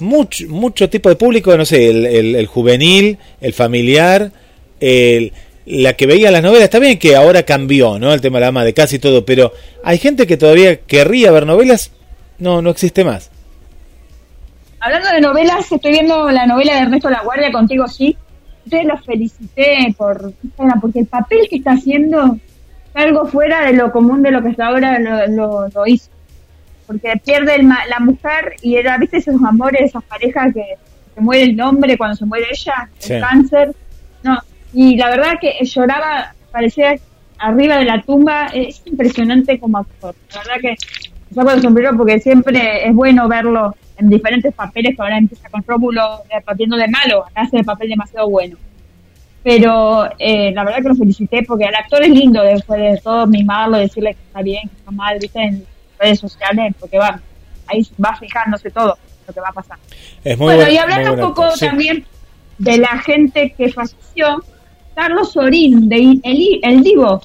Speaker 2: mucho, mucho tipo de público, no sé, el, juvenil, el familiar, el, la que veía las novelas. Está bien que ahora cambió, ¿no? El tema de la ama de casi todo, pero hay gente que todavía querría ver novelas, no, no existe más.
Speaker 3: Hablando de novelas, estoy viendo la novela de Ernesto La Guardia contigo, sí. Ustedes los felicité por porque el papel que está haciendo algo fuera de lo común de lo que hasta ahora lo, lo, hizo. Porque pierde la mujer y era, viste, esos amores, esas parejas que se muere el hombre cuando se muere ella, el cáncer. No, y la verdad que lloraba, parecía arriba de la tumba, es impresionante como actor. La verdad que saco el sombrero porque siempre es bueno verlo en diferentes papeles, que ahora empieza con Rómulo partiendo de malo, hace de papel demasiado bueno pero eh, la verdad que lo felicité porque el actor es lindo después de todo mimarlo, decirle que está bien, que está mal, viste, en redes sociales, porque va, ahí va fijándose todo lo que va a pasar. bueno, y hablando un poco también de la gente que falleció, Carlos Sorín, de el, el Divo.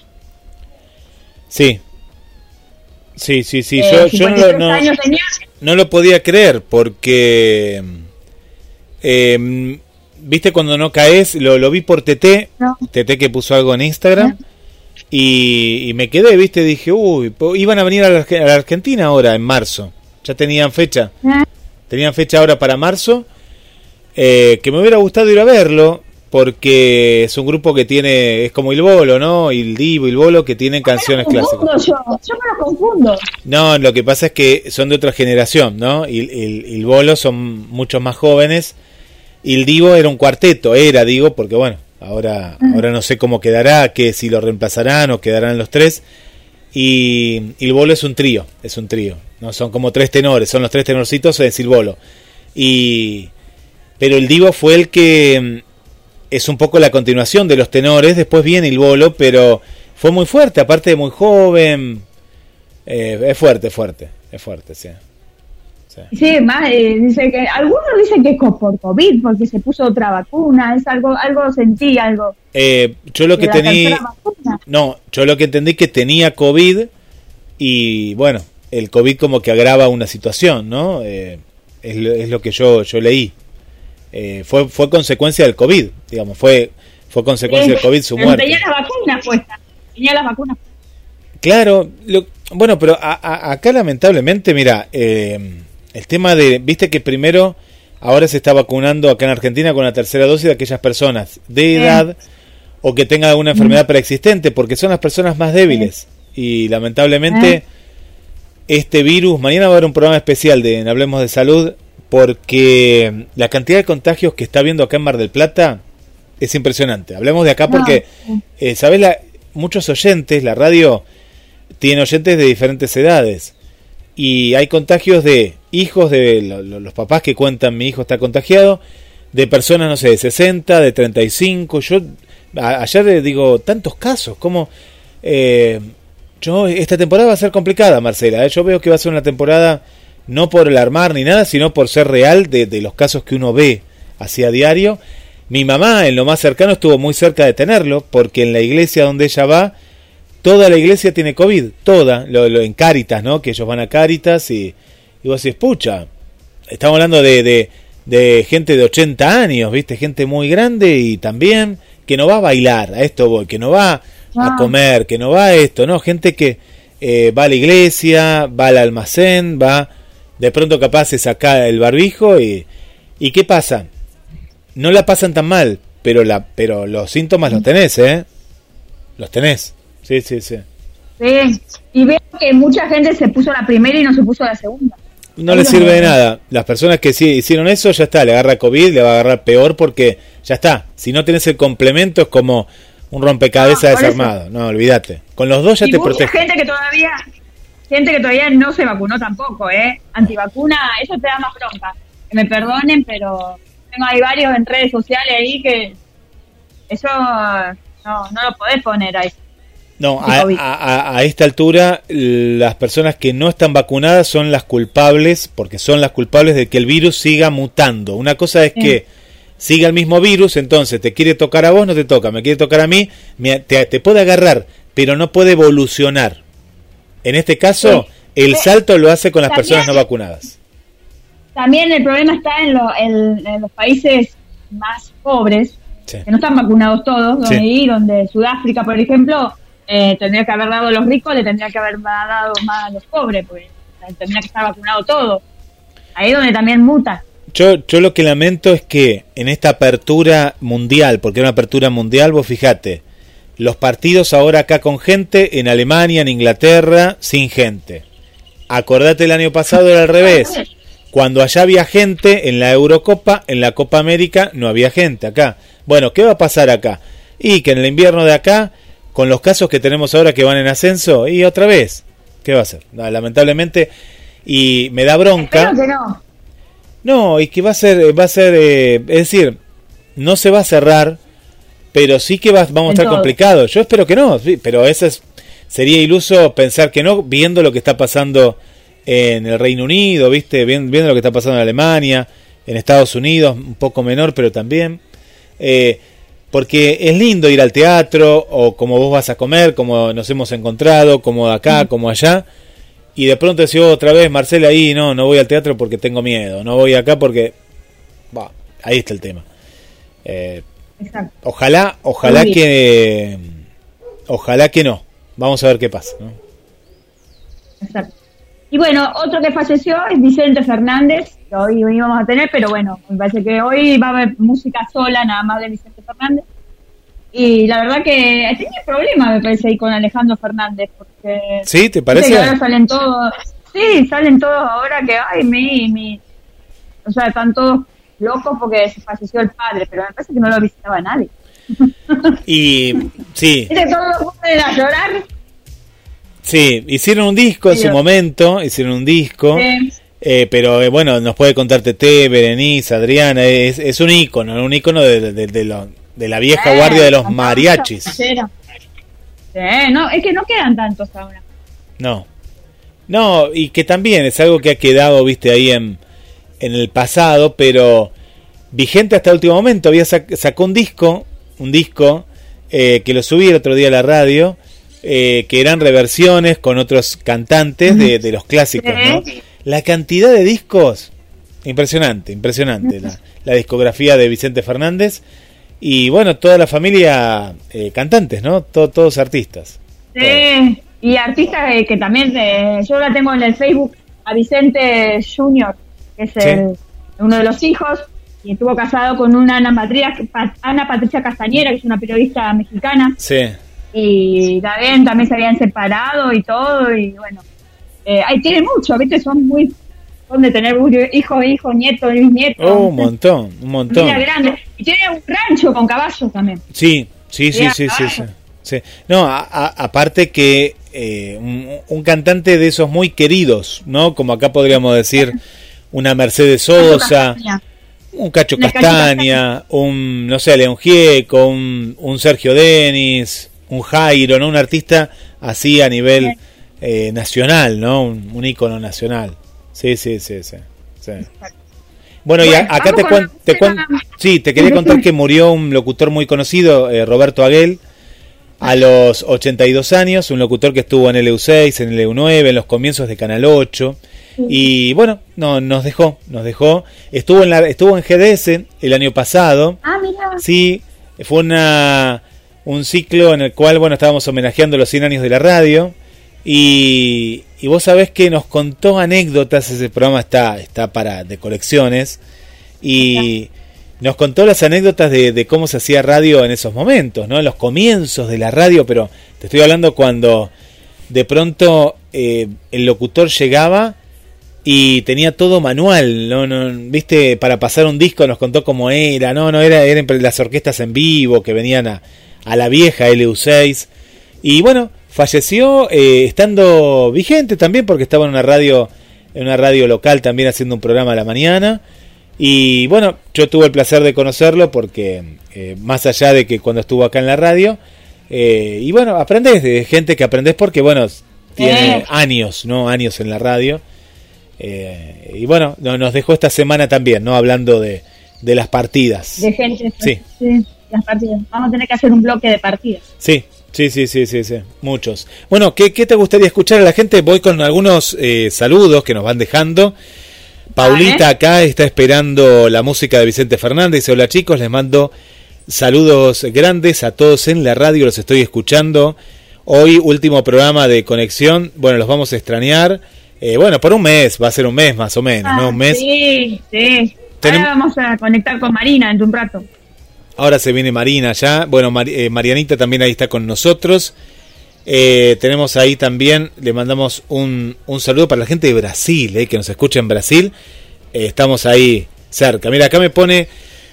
Speaker 2: Sí. Sí, sí, sí. Eh, yo, yo no, no, lo podía creer porque eh, viste cuando no caes, lo, lo vi por TT, TT que puso algo en Instagram. Y, me quedé, viste, dije, uy, iban a venir a la, Argentina ahora, en marzo. Ya tenían fecha. Tenían fecha ahora para marzo. Eh, que me hubiera gustado ir a verlo, porque es un grupo que tiene, es como el Bolo, ¿no? El Divo el Bolo que tienen canciones clásicas.
Speaker 3: Yo, yo me lo confundo.
Speaker 2: No, lo que pasa es que son de otra generación, ¿no? Y el, el Bolo son muchos más jóvenes. El Divo era un cuarteto, era, digo, porque bueno, ahora, ahora no sé cómo quedará, que si lo reemplazarán o quedarán los tres. Y, el Bolo es un trío, es un trío, ¿no? Son como tres tenores, son los tres tenorcitos de Silbolo. Y, pero el Divo fue el que es un poco la continuación de los tenores, después viene el bolo, pero fue muy fuerte, aparte de muy joven, eh, es fuerte, fuerte, es fuerte, sí.
Speaker 3: Sí, más, eh, dice que, algunos dicen que es por COVID, porque se puso otra vacuna, es algo, algo sentí, algo.
Speaker 2: Eh, yo lo que tenía, no, yo lo que entendí que tenía COVID y bueno, el COVID como que agrava una situación, ¿no? es, lo, es lo que yo, yo leí. Eh, fue, fue consecuencia del COVID, digamos, fue, fue consecuencia del COVID su muerte.
Speaker 3: Tenía las vacunas puestas, tenía las vacunas.
Speaker 2: Claro, bueno, pero acá lamentablemente, mira, eh, el tema de, viste que primero, ahora se está vacunando acá en Argentina con la tercera dosis de aquellas personas de edad o que tengan alguna enfermedad preexistente, porque son las personas más débiles. Y lamentablemente, este virus, mañana va a haber un programa especial de Hablemos de Salud, porque la cantidad de contagios que está viendo acá en Mar del Plata es impresionante. Hablemos de acá porque, eh, ¿sabes? La, muchos oyentes, la radio tiene oyentes de diferentes edades y hay contagios de hijos de los papás que cuentan mi hijo está contagiado, de personas, no sé, de 60, de 35. Yo ayer digo, tantos casos, como... Eh, yo, esta temporada va a ser complicada, Marcela. ¿eh? Yo veo que va a ser una temporada no por alarmar ni nada, sino por ser real de, los casos que uno ve hacia diario. Mi mamá en lo más cercano estuvo muy cerca de tenerlo, porque en la iglesia donde ella va, toda la iglesia tiene COVID, toda, lo, en Cáritas, ¿no? Que ellos van a Cáritas y, y vos decís, pucha, estamos hablando de, de, gente de 80 años, ¿viste? Gente muy grande y también que no va a bailar, a esto voy, que no va a ah. comer, que no va a esto, ¿no? Gente que eh, va a la iglesia, va al almacén, va de pronto capaz se saca el barbijo y, y ¿qué pasa? No la pasan tan mal, pero la pero los síntomas los tenés, ¿eh? Los tenés. Sí, sí, sí.
Speaker 3: Sí, y veo que mucha gente se puso la primera y no se puso la segunda.
Speaker 2: No le sirve de nada. Las personas que sí hicieron eso, ya está, le agarra COVID, le va a agarrar peor porque ya está. Si no tenés el complemento es como un rompecabezas desarmado. No, olvídate. Con los dos ya te protege.
Speaker 3: gente que todavía gente que todavía no se vacunó tampoco, ¿eh? Antivacuna, eso te da más bronca. Que me perdonen, pero tengo ahí varios en redes sociales ahí que eso no, no lo podés poner ahí.
Speaker 2: No, a, a, esta altura las personas que no están vacunadas son las culpables, porque son las culpables de que el virus siga mutando. Una cosa es que siga el mismo virus, entonces te quiere tocar a vos, no te toca, me quiere tocar a mí, te, te puede agarrar, pero no puede evolucionar. En este caso, el salto lo hace con las personas no vacunadas.
Speaker 3: También el problema está en, los países más pobres, que no están vacunados todos, donde, donde Sudáfrica, por ejemplo, eh, tendría que haber dado a los ricos, le tendría que haber dado más a los pobres, porque tendría que estar vacunado todo. Ahí es donde también muta.
Speaker 2: Yo, yo lo que lamento es que en esta apertura mundial, porque era una apertura mundial, vos fijate, los partidos ahora acá con gente, en Alemania, en Inglaterra, sin gente. Acordate el año pasado era al revés. Cuando allá había gente en la Eurocopa, en la Copa América no había gente acá. Bueno, ¿qué va a pasar acá? Y que en el invierno de acá, con los casos que tenemos ahora que van en ascenso, y otra vez, ¿qué va a ser? lamentablemente, y me da bronca.
Speaker 3: no.
Speaker 2: no, y que va a ser, va a ser, eh, es decir, no se va a cerrar pero sí que va, vamos a estar complicados. Yo espero que no, pero eso es, sería iluso pensar que no, viendo lo que está pasando en el Reino Unido, ¿viste? viendo lo que está pasando en Alemania, en Estados Unidos, un poco menor, pero también. Eh, porque es lindo ir al teatro, o como vos vas a comer, como nos hemos encontrado, como acá, como allá, y de pronto decís otra vez, Marcela, ahí no, no voy al teatro porque tengo miedo, no voy acá porque... Va, ahí está el tema. Eh, ojalá, ojalá que, ojalá que no. Vamos a ver qué pasa.
Speaker 3: Exacto. Y bueno, otro que falleció es Vicente Fernández, que hoy íbamos a tener, pero bueno, me parece que hoy va a haber música sola, nada más de Vicente Fernández. Y la verdad que tenía problemas, me parece, ahí con Alejandro Fernández, porque...
Speaker 2: Sí, ¿te parece?
Speaker 3: ahora salen todos, sí, salen todos ahora que, ay, mi, mi... O sea, están todos locos porque se falleció el padre, pero me parece que no lo visitaba nadie.
Speaker 2: Y sí.
Speaker 3: todos a llorar.
Speaker 2: Sí, hicieron un disco en su momento, hicieron un disco. Eh, pero eh, bueno, nos puede contar Tete, Berenice, Adriana, es, es un ícono, un ícono de, de, de, lo, de la vieja guardia de los mariachis.
Speaker 3: Sí, no, es que no quedan tantos ahora.
Speaker 2: No. No, y que también es algo que ha quedado, viste, ahí en, en el pasado, pero vigente hasta el último momento. Había sacó un disco, un disco eh, que lo subí el otro día a la radio, eh, que eran reversiones con otros cantantes de, de los clásicos, ¿no? La cantidad de discos, impresionante, impresionante. La, la discografía de Vicente Fernández y bueno, toda la familia eh, cantantes, ¿no? todos artistas.
Speaker 3: Sí, y artistas que también, eh, yo la tengo en el Facebook, a Vicente Junior, que es uno de los hijos, y estuvo casado con una Ana Patricia, Ana Patricia Castañera, que es una periodista mexicana.
Speaker 2: Sí.
Speaker 3: Y también, también se habían separado y todo, y bueno, eh, ahí tiene mucho, ¿viste? Son muy de tener hijo, hijo, nieto, nieto.
Speaker 2: Oh, un montón, un montón.
Speaker 3: grande. Y tiene un rancho con caballos también.
Speaker 2: Sí, sí, sí, sí, sí, sí, No, aparte que eh, un, cantante de esos muy queridos, ¿no? Como acá podríamos decir una Mercedes Sosa, un Cacho Castaña, un, no sé, León Gieco, un, un Sergio Denis, un Jairo, ¿no? Un artista así a nivel eh, nacional, ¿no? Un, un ícono nacional. Sí, sí, sí, sí. Bueno, y acá te cuento, te sí, te quería contar que murió un locutor muy conocido, eh, Roberto Aguel, a los 82 años, un locutor que estuvo en el EU6, en el EU9, en los comienzos de Canal 8. Y bueno, no, nos dejó, nos dejó. Estuvo en, la, estuvo en GDS el año pasado.
Speaker 3: Ah, mira.
Speaker 2: Sí, fue una, un ciclo en el cual, bueno, estábamos homenajeando los 100 años de la radio. Y, y vos sabés que nos contó anécdotas, ese programa está, está para de colecciones, y nos contó las anécdotas de, cómo se hacía radio en esos momentos, ¿no? En los comienzos de la radio, pero te estoy hablando cuando de pronto eh, el locutor llegaba y tenía todo manual, ¿no? no viste Para pasar un disco nos contó cómo era, no, no, era, eran las orquestas en vivo que venían a, a la vieja LU6. Y bueno, falleció eh, estando vigente también porque estaba en una radio en una radio local también haciendo un programa a la mañana. Y bueno yo tuve el placer de conocerlo porque eh, más allá de que cuando estuvo acá en la radio eh, y bueno aprendes de gente que aprendes porque bueno tiene años no años en la radio. Y bueno nos dejó esta semana también no hablando de, de las partidas.
Speaker 3: De gente sí. sí las partidas vamos a tener que hacer un bloque de partidas
Speaker 2: sí Sí, sí, sí, sí, sí, muchos. Bueno, ¿qué, ¿qué, te gustaría escuchar a la gente? Voy con algunos eh, saludos que nos van dejando. Paulita acá está esperando la música de Vicente Fernández. Hola chicos, les mando saludos grandes a todos en la radio, los estoy escuchando. Hoy último programa de conexión, bueno, los vamos a extrañar. Eh, bueno, por un mes, va a ser un mes más o menos, ¿no? Un mes.
Speaker 3: Sí, sí. Ahora vamos a conectar con Marina en un rato.
Speaker 2: Ahora se viene Marina ya. Bueno, eh, Marianita también ahí está con nosotros. Eh, tenemos ahí también, le mandamos un, un, saludo para la gente de Brasil, eh, que nos escucha en Brasil. estamos ahí cerca. Mira, acá me pone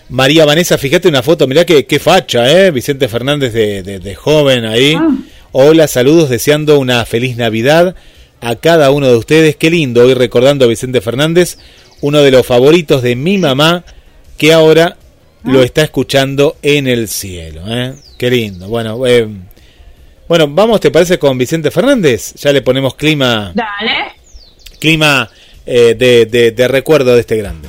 Speaker 2: María Vanessa, fíjate una foto, mira qué, qué facha, ¿eh? Vicente Fernández de, de, joven ahí. Ah. Hola, saludos, deseando una feliz Navidad a cada uno de ustedes. Qué lindo hoy recordando a Vicente Fernández, uno de los favoritos de mi mamá, que ahora lo está escuchando en el cielo. ¿eh? Qué lindo. Bueno, eh, bueno, vamos, ¿te parece con Vicente Fernández? Ya le ponemos clima.
Speaker 3: Dale.
Speaker 2: Clima eh, de, de, de recuerdo de este grande.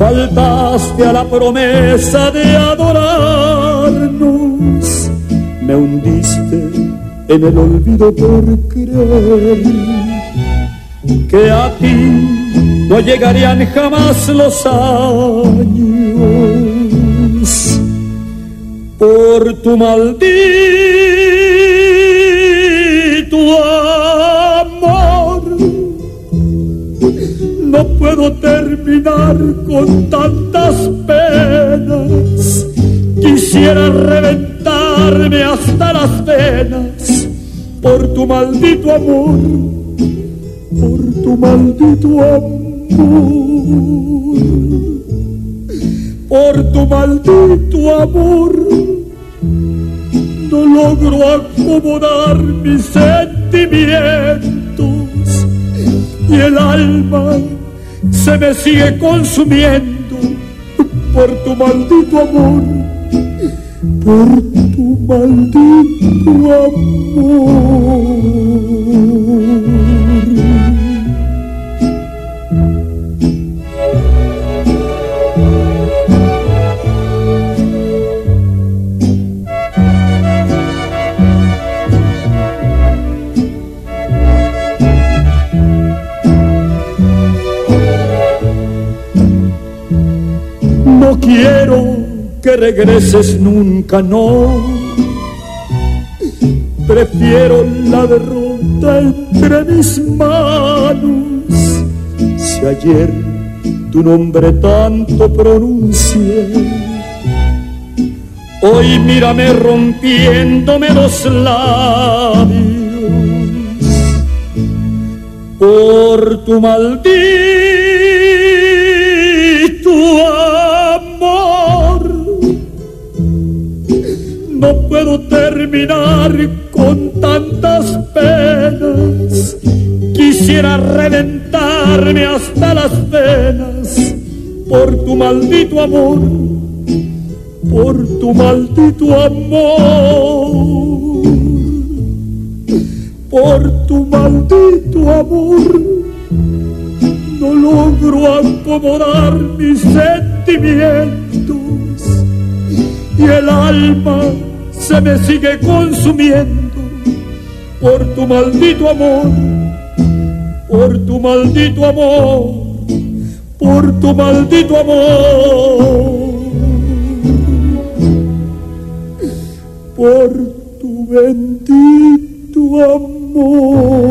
Speaker 4: faltaste a la promesa de adorarnos, me hundiste en el olvido por creer que a ti no llegarían jamás los años. Por tu maldito amor puedo terminar con tantas penas. Quisiera reventarme hasta las venas por tu maldito amor, por tu maldito amor, por tu maldito amor. No logro acomodar mis sentimientos y el alma se me sigue consumiendo por tu maldito amor, por tu maldito amor. Que regreses nunca, no. Prefiero la derrota entre mis manos. Si ayer tu nombre tanto pronuncié, hoy mírame rompiéndome los labios por tu maldito No puedo terminar con tantas penas. Quisiera reventarme hasta las venas por tu maldito amor, por tu maldito amor por tu maldito amor. No logro acomodar mis sentimientos y el alma se me sigue consumiendo por tu maldito amor, por tu maldito amor, por tu maldito amor, por tu bendito amor.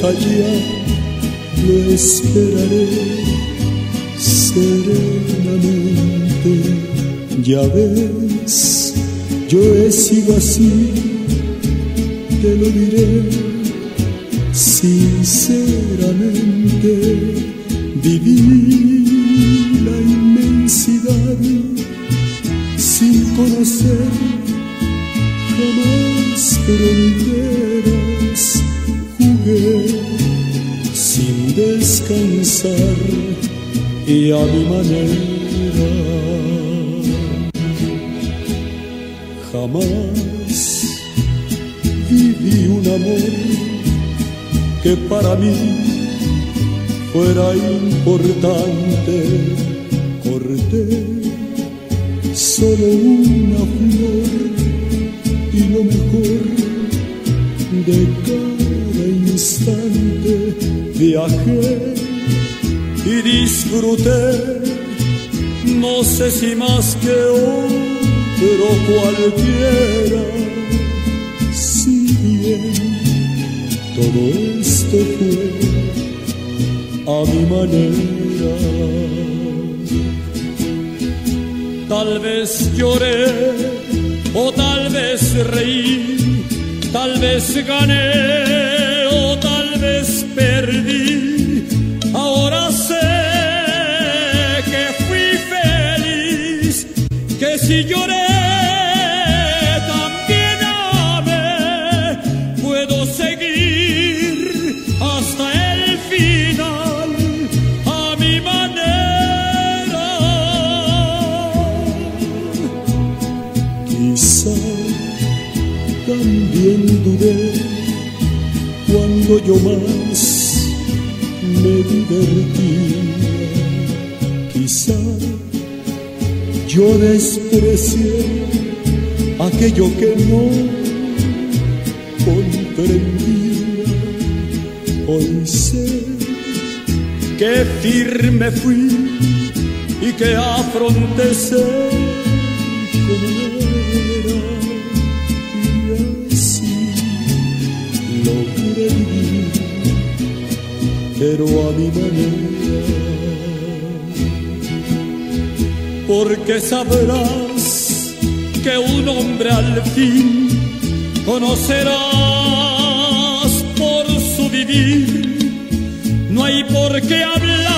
Speaker 4: Ya, lo esperaré serenamente. Ya ves, yo he sido así, te lo diré sinceramente. Viví la inmensidad sin conocer jamás fronteras y a mi manera. Jamás viví un amor que para mí fuera importante. Corté solo una flor y lo mejor de cada instante viajé y disfruté, no sé si más que otro cualquiera, si bien todo esto fue a mi manera. Tal vez lloré o tal vez reí, tal vez gané o tal vez perdí. Si lloré también amé, puedo seguir hasta el final a mi manera. Quizá también dudé cuando yo más me divertía. Yo desprecié aquello que no comprendía. Hoy sé que firme fui y que afronté ser como era y así logré vivir pero a mi manera porque sabrás que un hombre al fin conocerás por su vivir. No hay por qué hablar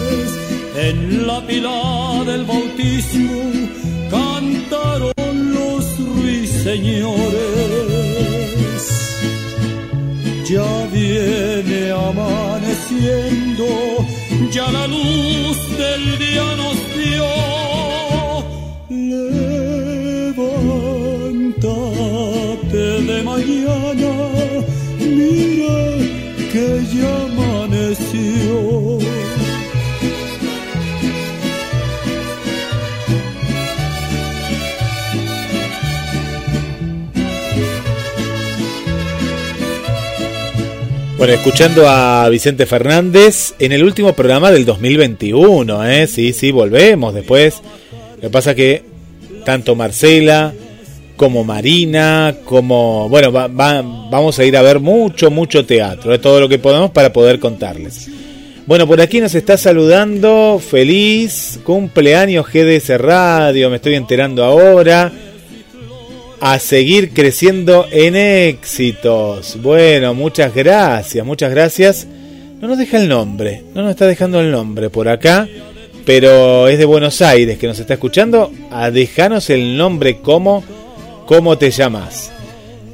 Speaker 4: En la pila del bautismo cantaron los ruiseñores. Ya viene amaneciendo, ya la luz del día nos dio
Speaker 2: Bueno, escuchando a Vicente Fernández en el último programa del 2021, ¿eh? Sí, sí, volvemos después. Lo que pasa que tanto Marcela, como Marina, como... Bueno, vamos a ir a ver mucho, mucho teatro, de todo lo que podemos para poder contarles. Bueno, por aquí nos está saludando, feliz cumpleaños GDS Radio, me estoy enterando ahora. A seguir creciendo en éxitos. Bueno, muchas gracias, muchas gracias. No nos deja el nombre, no nos está dejando el nombre por acá, pero es de Buenos Aires que nos está escuchando. A dejarnos el nombre como ¿Cómo te llamas?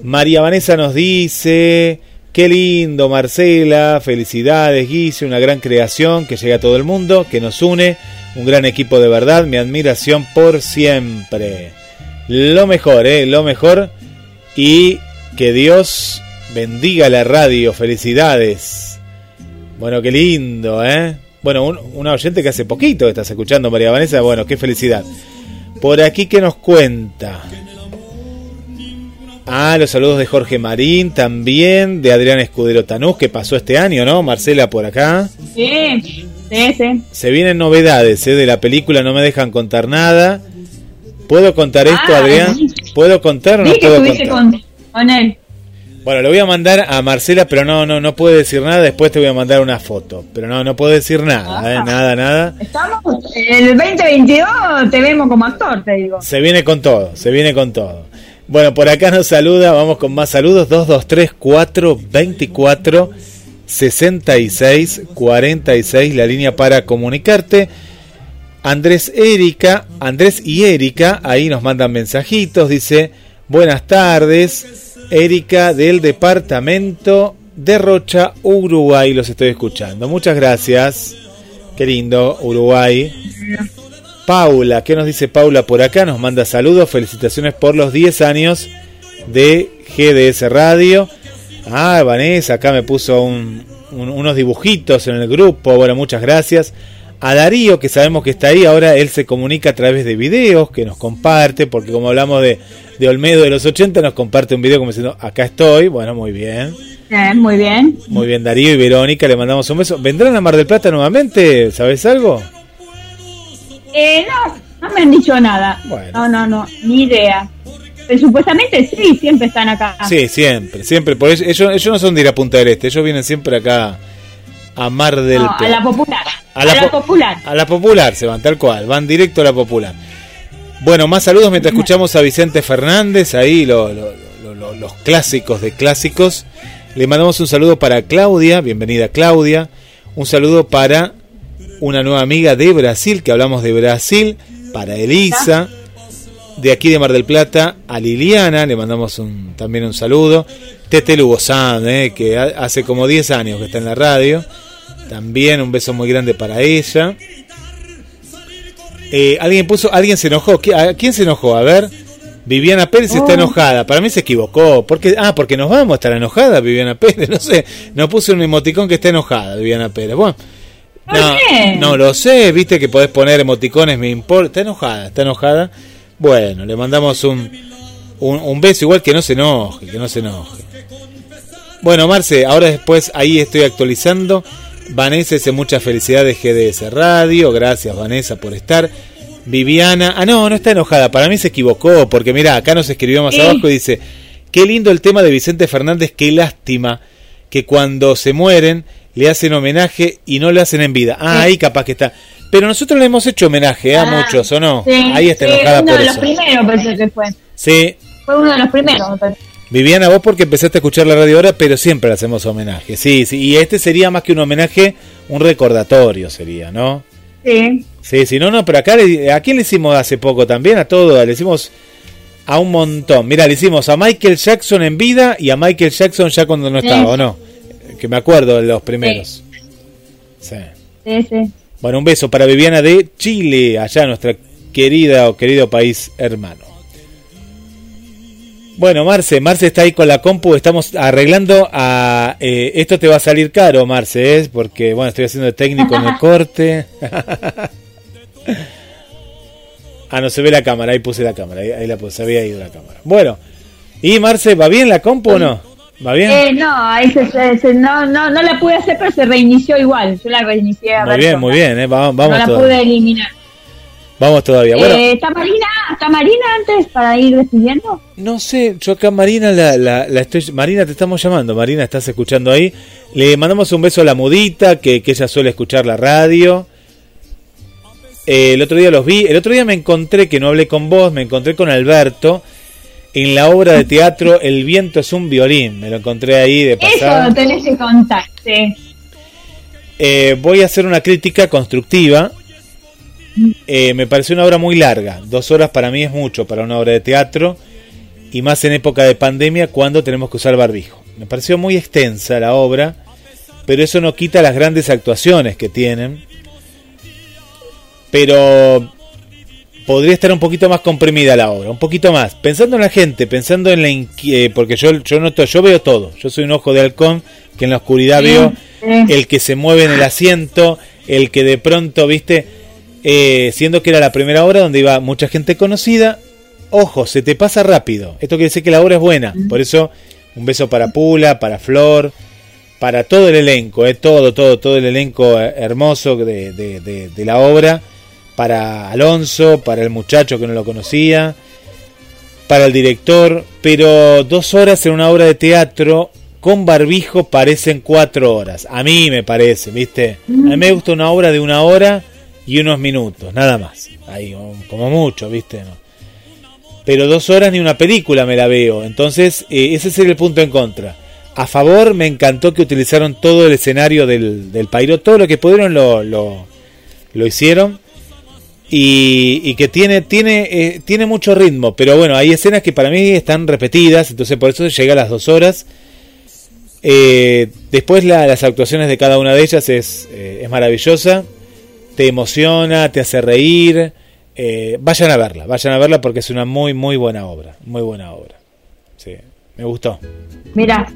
Speaker 2: María Vanessa nos dice, qué lindo Marcela, felicidades Guise, una gran creación que llega a todo el mundo, que nos une, un gran equipo de verdad, mi admiración por siempre. Lo mejor, ¿eh? Lo mejor y que Dios bendiga la radio, felicidades. Bueno, qué lindo, ¿eh? Bueno, un, una oyente que hace poquito estás escuchando, María Vanessa, bueno, qué felicidad. Por aquí que nos cuenta. Ah, los saludos de Jorge Marín también, de Adrián Escudero Tanús, que pasó este año, ¿no? Marcela por acá.
Speaker 3: Sí, sí, sí.
Speaker 2: Se vienen novedades ¿eh? de la película, no me dejan contar nada. ¿Puedo contar esto, ah, Adrián? ¿Puedo contar o no puedo contar?
Speaker 3: Con, con, él.
Speaker 2: Bueno, lo voy a mandar a Marcela, pero no, no, no puedo decir nada. Después te voy a mandar una foto, pero no, no puedo decir nada, ¿eh? nada, nada.
Speaker 3: Estamos el 2022, te vemos como actor, te digo.
Speaker 2: Se viene con todo, se viene con todo. Bueno, por acá nos saluda, vamos con más saludos, 223 424 66 46, la línea para comunicarte. Andrés Erika, Andrés y Erika, ahí nos mandan mensajitos, dice, buenas tardes, Erika del departamento de Rocha, Uruguay, los estoy escuchando. Muchas gracias, qué lindo, Uruguay. Paula. ¿Qué nos dice Paula por acá? Nos manda saludos, felicitaciones por los 10 años de GDS Radio. Ah, Vanessa, acá me puso unos dibujitos en el grupo. Bueno, muchas gracias. A Darío, que sabemos que está ahí, ahora él se comunica a través de videos que nos comparte, porque como hablamos de, de Olmedo de los 80, nos comparte un video como diciendo, acá estoy. Bueno, muy bien.
Speaker 3: muy bien.
Speaker 2: Muy bien, Darío y Verónica, le mandamos un beso. ¿Vendrán a Mar del Plata nuevamente? ¿Sabes algo?
Speaker 3: Eh, no, no me han dicho nada. No, no, no, ni idea. Pero supuestamente sí, siempre están acá.
Speaker 2: Sí, siempre, siempre. Por ellos, ellos no son de ir a Punta del Este, ellos vienen siempre acá a Mar del
Speaker 3: no, A la popular. A la, popular.
Speaker 2: A la popular se van, tal cual, van directo a la popular. Bueno, más saludos mientras escuchamos a Vicente Fernández, ahí los clásicos de clásicos. Le mandamos un saludo para Claudia, bienvenida Claudia. Un saludo para una nueva amiga de Brasil, que hablamos de Brasil, para Elisa, de aquí de Mar del Plata, a Liliana, le mandamos un, también un saludo, Tete Lugo eh, que hace como 10 años que está en la radio, también un beso muy grande para ella. Eh, alguien puso, alguien se enojó, ¿a quién se enojó? A ver. Viviana Pérez está oh. enojada. Para mí se equivocó. Porque, ah, porque nos vamos a estar enojada, Viviana Pérez. No sé. Nos puso un emoticón que está enojada, Viviana Pérez. Bueno, no, no lo sé, viste que podés poner emoticones, me importa. Está enojada, está enojada. Bueno, le mandamos un, un, beso igual que no se enoje, que no se enoje. Bueno, Marce, ahora después ahí estoy actualizando. Vanessa dice muchas felicidades GDS Radio. Gracias, Vanessa, por estar. Viviana, ah, no, no está enojada. Para mí se equivocó, porque mira, acá nos escribió más abajo y dice: Qué lindo el tema de Vicente Fernández, qué lástima que cuando se mueren le hacen homenaje y no le hacen en vida. Ah, ahí capaz que está. Pero nosotros le hemos hecho homenaje a
Speaker 3: Ah,
Speaker 2: muchos, ¿o no?
Speaker 3: Sí,
Speaker 2: ahí está
Speaker 3: sí,
Speaker 2: enojada
Speaker 3: uno
Speaker 2: por
Speaker 3: de los
Speaker 2: eso.
Speaker 3: primeros pensé que fue.
Speaker 2: Sí,
Speaker 3: Fue uno de los primeros. me parece.
Speaker 2: Viviana, vos porque empezaste a escuchar la radio ahora, pero siempre le hacemos homenaje. Sí, sí, y este sería más que un homenaje, un recordatorio sería, ¿no?
Speaker 3: Sí.
Speaker 2: Sí, sí, no, no, pero acá, le- ¿a quién le hicimos hace poco también? A todos, le hicimos a un montón. Mira, le hicimos a Michael Jackson en vida y a Michael Jackson ya cuando no estaba,
Speaker 3: Sí.
Speaker 2: ¿o no? Que me acuerdo de los primeros. Sí.
Speaker 3: Sí, sí.
Speaker 2: Bueno, un beso para Viviana de Chile, allá nuestra querida o querido país hermano. Bueno, Marce, Marce está ahí con la compu, estamos arreglando a... eh, esto te va a salir caro, Marce, ¿es? Porque, bueno, estoy haciendo de técnico en el corte. ah, no se ve la cámara, ahí puse la cámara, ahí, ahí la puse, había ido la cámara. Bueno, ¿y Marce, va bien la compu o no? ¿Va bien?
Speaker 3: Eh, no, ahí se, se- se- no, no, no la pude hacer, pero se reinició igual. Yo la reinicié a
Speaker 2: muy
Speaker 3: ver
Speaker 2: bien,
Speaker 3: cómo.
Speaker 2: muy bien, ¿eh? vamos,
Speaker 3: No la pude eliminar.
Speaker 2: Vamos todavía. Bueno,
Speaker 3: Eh, ¿Está Marina? ¿Está Marina antes para ir despidiendo?
Speaker 2: No sé, yo acá Marina la, la, la estoy... Marina, te estamos llamando. Marina, estás escuchando ahí. Le mandamos un beso a la mudita, que, que ella suele escuchar la radio. Eh, el otro día los vi. El otro día me encontré, que no hablé con vos, me encontré con Alberto en la obra de teatro El viento es un violín. Me lo encontré ahí de
Speaker 3: Eso
Speaker 2: pasada.
Speaker 3: lo tenés que contar, sí.
Speaker 2: Eh, voy a hacer una crítica constructiva. Eh, me pareció una obra muy larga. Dos horas para mí es mucho para una obra de teatro. Y más en época de pandemia cuando tenemos que usar barbijo. Me pareció muy extensa la obra. Pero eso no quita las grandes actuaciones que tienen. Pero podría estar un poquito más comprimida la obra, un poquito más. Pensando en la gente, pensando en la eh, porque yo yo noto, yo veo todo. Yo soy un ojo de halcón que en la oscuridad
Speaker 3: Sí,
Speaker 2: veo el que se mueve en el asiento, el que de pronto, viste, eh, siendo que era la primera obra donde iba mucha gente conocida, ojo, se te pasa rápido. Esto quiere decir que la obra es buena. Por eso, un beso para Pula, para Flor, para todo el elenco, eh, todo, todo, todo el elenco eh, hermoso de, de- de- de la obra, para Alonso, para el muchacho que no lo conocía, para el director, pero dos horas en una obra de teatro con barbijo parecen cuatro horas. A mí me parece, ¿viste? A mí me gusta una obra de una hora y unos minutos, nada más. Ahí, como mucho, ¿viste? No. Pero dos horas ni una película me la veo. Entonces, eh, ese es el punto en contra. A favor, me encantó que utilizaron todo el escenario del, del Pairo. Todo lo que pudieron lo, lo, lo hicieron. Y, y que tiene, tiene, eh, tiene mucho ritmo. Pero bueno, hay escenas que para mí están repetidas. Entonces, por eso llega a las dos horas. Eh, después la- las actuaciones de cada una de ellas es, eh, es maravillosa, te emociona, te hace reír. Eh, vayan a verla, vayan a verla porque es una muy, muy buena obra, muy buena obra. Sí, me gustó.
Speaker 3: Mira,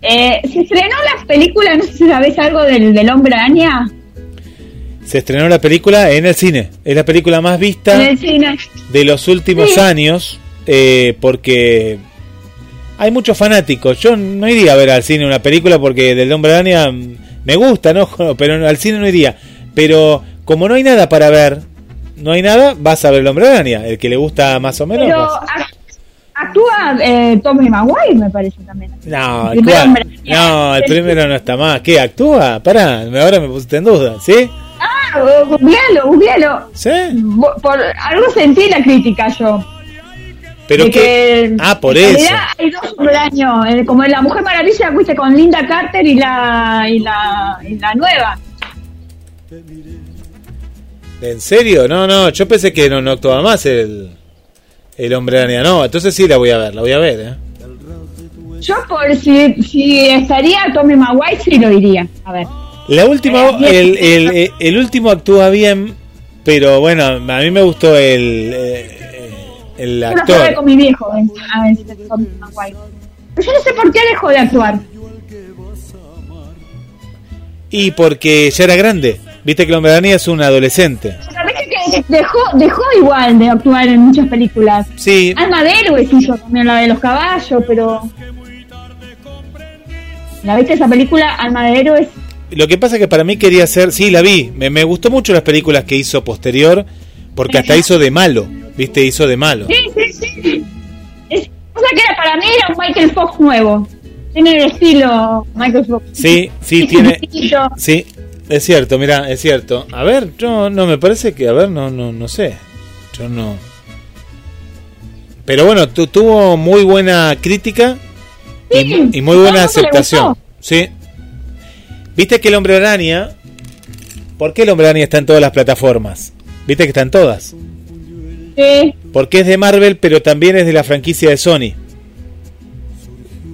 Speaker 3: eh, se estrenó la película, no sé si sabés algo del, del hombre araña.
Speaker 2: Se estrenó la película en el cine, es la película más
Speaker 3: En
Speaker 2: vista
Speaker 3: el cine.
Speaker 2: de los últimos
Speaker 3: Sí.
Speaker 2: años eh, porque hay muchos fanáticos. Yo no iría a ver al cine una película porque del Hombre Araña mm, me gusta, ¿no? Pero al cine no iría. Pero como no hay nada para ver, no hay nada, vas a ver el Hombre Araña. El que le gusta más o menos.
Speaker 3: Pero actúa eh, Tommy Maguire, me parece también.
Speaker 2: No,
Speaker 3: el Araña.
Speaker 2: no, el primero no está más. ¿Qué? ¿Actúa? Pará, ahora me pusiste en duda, ¿sí?
Speaker 3: Ah, googlealo, googlealo.
Speaker 2: ¿Sí?
Speaker 3: Por algo sentí la crítica yo.
Speaker 2: Pero que... Ah, por
Speaker 3: en
Speaker 2: eso.
Speaker 3: realidad hay dos araña, eh, como en la Mujer Maravilla, fuiste con Linda Carter y la, y la, y la nueva.
Speaker 2: ¿En serio? No, no, yo pensé que no, no actuaba más el, el hombre araña. No, entonces sí la voy a ver, la voy a ver, ¿eh?
Speaker 3: Yo por si, si estaría Tommy Maguire, sí lo diría. A ver.
Speaker 2: La última,
Speaker 3: Eh,
Speaker 2: el, el, el- el último actúa bien, pero bueno, a mí me gustó el, eh, el
Speaker 3: Yo
Speaker 2: actor.
Speaker 3: con mi viejo, eh, a ver, Tommy Maguire. Pero yo no sé por qué dejó de actuar.
Speaker 2: Y porque ya era grande. Viste que araña es un adolescente.
Speaker 3: ¿Sabés que dejó, dejó igual de actuar en muchas películas?
Speaker 2: Sí,
Speaker 3: Alma de héroes hizo también la de los caballos, pero ¿La viste esa película, Alma de Héroes?
Speaker 2: Lo que pasa es que para mí quería ser, sí, la vi, me, me gustó mucho las películas que hizo posterior, porque hasta hizo de malo, viste, hizo de malo.
Speaker 3: Sí, sí, sí. Es, o sea que era, para mí era un Michael Fox nuevo. Tiene el estilo Michael Fox.
Speaker 2: Sí, sí, tiene, sí, es cierto, mira, es cierto. A ver, yo no me parece que, a ver, no, no, no sé, yo no. Pero bueno, tu- tuvo muy buena crítica y,
Speaker 3: Sí,
Speaker 2: mu- y muy buena aceptación. Sí. Viste que el hombre araña, ¿por qué el hombre araña está en todas las plataformas? Viste que está en todas.
Speaker 3: Sí.
Speaker 2: Porque es de Marvel, pero también es de la franquicia de Sony.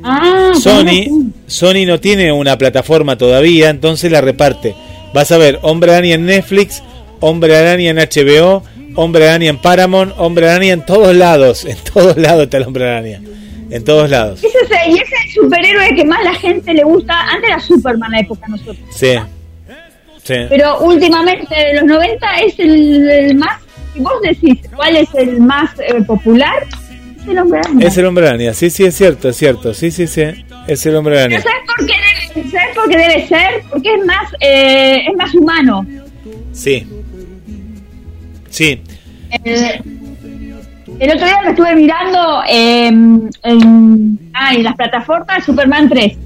Speaker 3: Ah,
Speaker 2: Sony, Sony no tiene una plataforma todavía, entonces la reparte. Vas a ver Hombre Araña en Netflix, Hombre Araña en HBO, Hombre Araña en Paramount, Hombre Araña en todos lados, en todos lados está el Hombre Araña. En todos lados.
Speaker 3: Ese es el, y ese es el superhéroe que más la gente le gusta. Antes era Superman la época nosotros.
Speaker 2: Sí. Sí.
Speaker 3: Pero últimamente, de los 90, es el, el más. Si vos decís cuál es el más eh, popular, es el hombre araña.
Speaker 2: Es el Hombre Araña, sí, sí, es cierto, es cierto, sí, sí, sí, es el Hombre Araña.
Speaker 3: ¿Sabes por qué debe, ¿sabes por qué debe ser? Porque es más, eh, es más humano.
Speaker 2: Sí. Sí,
Speaker 3: Eh, el otro día me estuve mirando eh, en, ah, en las plataformas Superman 3.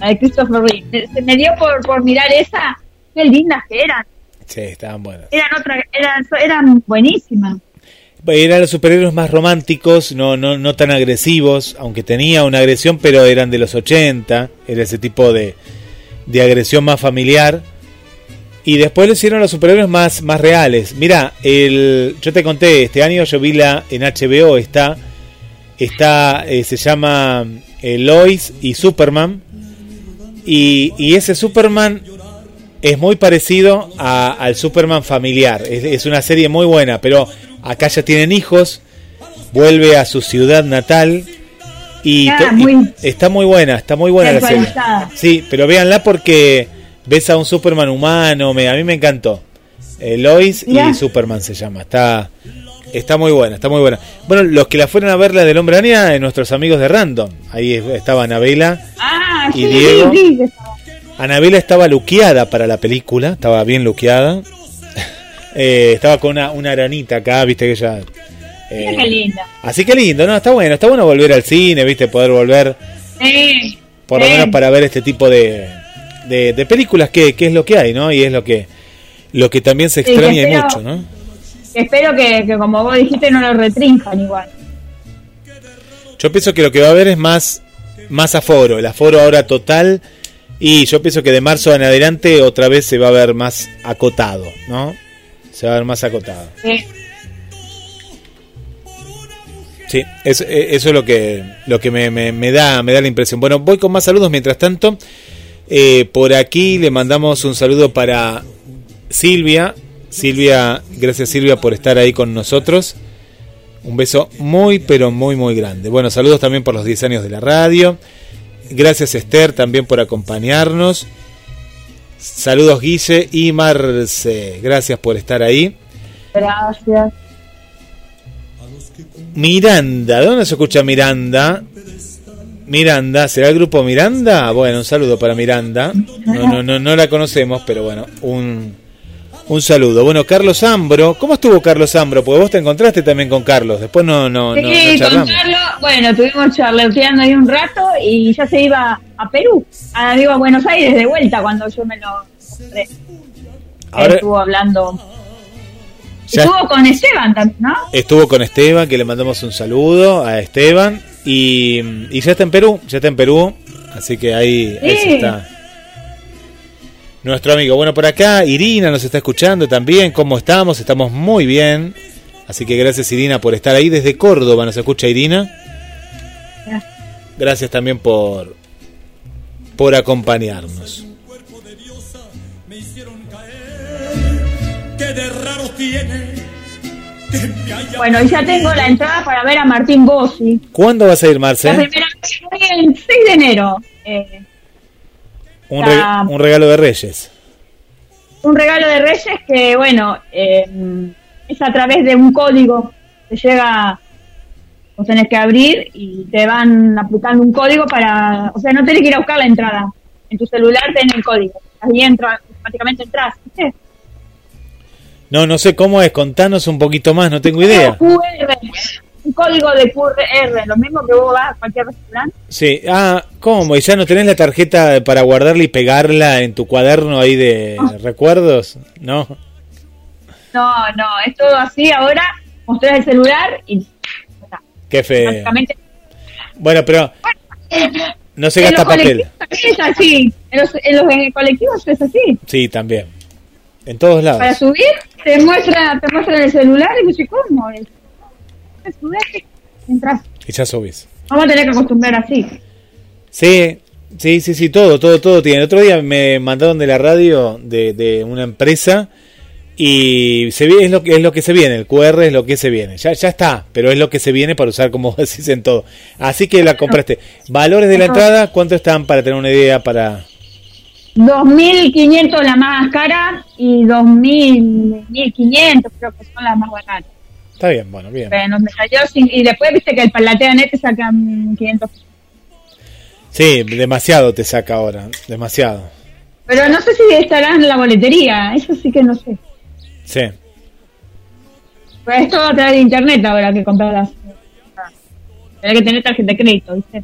Speaker 3: La de Christopher Reeve. Se- Se me dio por, por mirar esa. Qué lindas que eran.
Speaker 2: sí, estaban buenas.
Speaker 3: Eran, otra, eran, eran buenísimas.
Speaker 2: Eran los superhéroes más románticos, no, no, no tan agresivos, aunque tenía una agresión, pero eran de los 80, era ese tipo de, de agresión más familiar. Y después lo hicieron los superhéroes más, más reales. Mira, el, yo te conté, este año yo vi la en HBO, está, está eh, se llama eh, Lois y Superman. Y, y ese Superman es muy parecido al Superman familiar. Es una serie muy buena, pero acá ya tienen hijos, vuelve a su ciudad natal y,
Speaker 3: Ah, muy-
Speaker 2: está muy buena, está muy buena la serie. Sí, pero véanla porque ves a un Superman humano, me, a mí me encantó. Eh, Lois
Speaker 3: Mirá.
Speaker 2: y Superman se llama, está está muy buena, está muy buena. Bueno, los que la fueron a ver la del Hombre Araña, eh, nuestros amigos de Random. Ahí estaba Anabela.
Speaker 3: Ah,
Speaker 2: ¿Y
Speaker 3: sí,
Speaker 2: Diego?
Speaker 3: sí.
Speaker 2: Anabela estaba luqueada para la película, estaba bien luqueada. Eh, estaba con una, una aranita acá, viste que ella... eh,
Speaker 3: Mira qué linda.
Speaker 2: Así que lindo, ¿no? Está bueno, está bueno volver al cine, viste, poder volver
Speaker 3: Sí,
Speaker 2: por lo
Speaker 3: sí.
Speaker 2: menos para ver este tipo de, de, de películas que, que es lo que hay, ¿no? Y es lo que lo que también se
Speaker 3: Sí,
Speaker 2: extraña y
Speaker 3: espero-
Speaker 2: mucho, ¿no?
Speaker 3: Espero que, que, como vos dijiste, no lo retrinjan igual.
Speaker 2: Yo pienso que lo que va a haber es más más aforo, el aforo ahora total y yo pienso que de marzo en adelante otra vez se va a ver más acotado, ¿no? Se va a ver más acotado.
Speaker 3: Sí.
Speaker 2: Sí, eso, eh, eso es lo que lo que me, me- me da me da la impresión. Bueno, voy con más saludos mientras tanto. Eh, por aquí le mandamos un saludo para Silvia. Silvia, gracias Silvia por estar ahí con nosotros. Un beso muy, pero muy, muy grande. Bueno, saludos también por los 10 años de la radio. Gracias Esther también por acompañarnos. Saludos Guille y Marce. Gracias por estar ahí.
Speaker 3: Gracias.
Speaker 2: Miranda, ¿de dónde se escucha Miranda? Miranda, ¿será el grupo Miranda? Bueno, un saludo para Miranda. No, no, no, no la conocemos, pero bueno, un, un saludo. Bueno, Carlos Ambro, ¿cómo estuvo Carlos Ambro? Porque vos te encontraste también con Carlos, después no, no, no, no
Speaker 3: Sí, con
Speaker 2: charlamos.
Speaker 3: Carlos, bueno, estuvimos charleteando ahí un rato y ya se iba a Perú, a, digo, a Buenos Aires de vuelta cuando yo me lo encontré.
Speaker 2: Ahora
Speaker 3: Estuvo hablando. Estuvo con Esteban también, ¿no?
Speaker 2: estuvo con Esteban, que le mandamos un saludo a Esteban. Y, y ya está en Perú, ya está en Perú. Así que ahí, ahí
Speaker 3: Sí.
Speaker 2: está. Nuestro amigo. Bueno, por acá Irina nos está escuchando también. ¿Cómo estamos? Estamos muy bien. Así que gracias Irina por estar ahí. Desde Córdoba nos escucha Irina. Gracias también por, por acompañarnos.
Speaker 3: Bueno, y ya tengo la entrada para ver a Martín Bossi.
Speaker 2: ¿Cuándo vas a ir, Marce?
Speaker 3: La primera vez el 6 de enero. Eh,
Speaker 2: Un, re-
Speaker 3: la-
Speaker 2: un regalo de Reyes.
Speaker 3: un regalo de Reyes que, bueno, eh, es a través de un código que llega Vos tenés que abrir y te van aplicando un código para, o sea, no tenés que ir a buscar la entrada. En tu celular tenés el código. Ahí entra, automáticamente entras. ¿viste?
Speaker 2: No, no sé cómo es, contanos un poquito más, no tengo idea.
Speaker 3: QR, un código de QR, lo mismo que vos vas a cualquier restaurante.
Speaker 2: Sí, ah, ¿cómo? ¿Y ya no tenés la tarjeta para guardarla y pegarla en tu cuaderno ahí de recuerdos? No.
Speaker 3: No, no, es todo así. Ahora mostrás el celular y está.
Speaker 2: Qué feo.
Speaker 3: Básicamente,
Speaker 2: Bueno, pero no se gasta papel.
Speaker 3: es así. En los, en los colectivos es así.
Speaker 2: Sí, también. En todos
Speaker 3: Para
Speaker 2: lados.
Speaker 3: subir, te muestra, te muestra el celular y dices, ¿cómo? es? Subes, Entras.
Speaker 2: Y ya subís.
Speaker 3: Vamos a tener que acostumbrar así.
Speaker 2: Sí, sí, sí, sí, todo, todo, todo tiene. El otro día me mandaron de la radio de, de una empresa y se es lo que es lo que se viene, el QR es lo que se viene. Ya, ya está, pero es lo que se viene para usar como decís en todo. Así que la compraste. Valores de la entrada, ¿cuánto están para tener una idea para
Speaker 3: 2.500 la más cara y 2.000, 1.500 creo que son las más baratas.
Speaker 2: Está bien, bueno, bien.
Speaker 3: Pero nos salió sin- y después viste que el Palatea.net te sacan 500 pesos.
Speaker 2: Sí, demasiado te saca ahora, demasiado.
Speaker 3: Pero no sé si estarán en la boletería, eso sí que no sé.
Speaker 2: Sí.
Speaker 3: Pues esto va a de internet ahora que comprarlas. Tiene que tener tarjeta de crédito, ¿viste?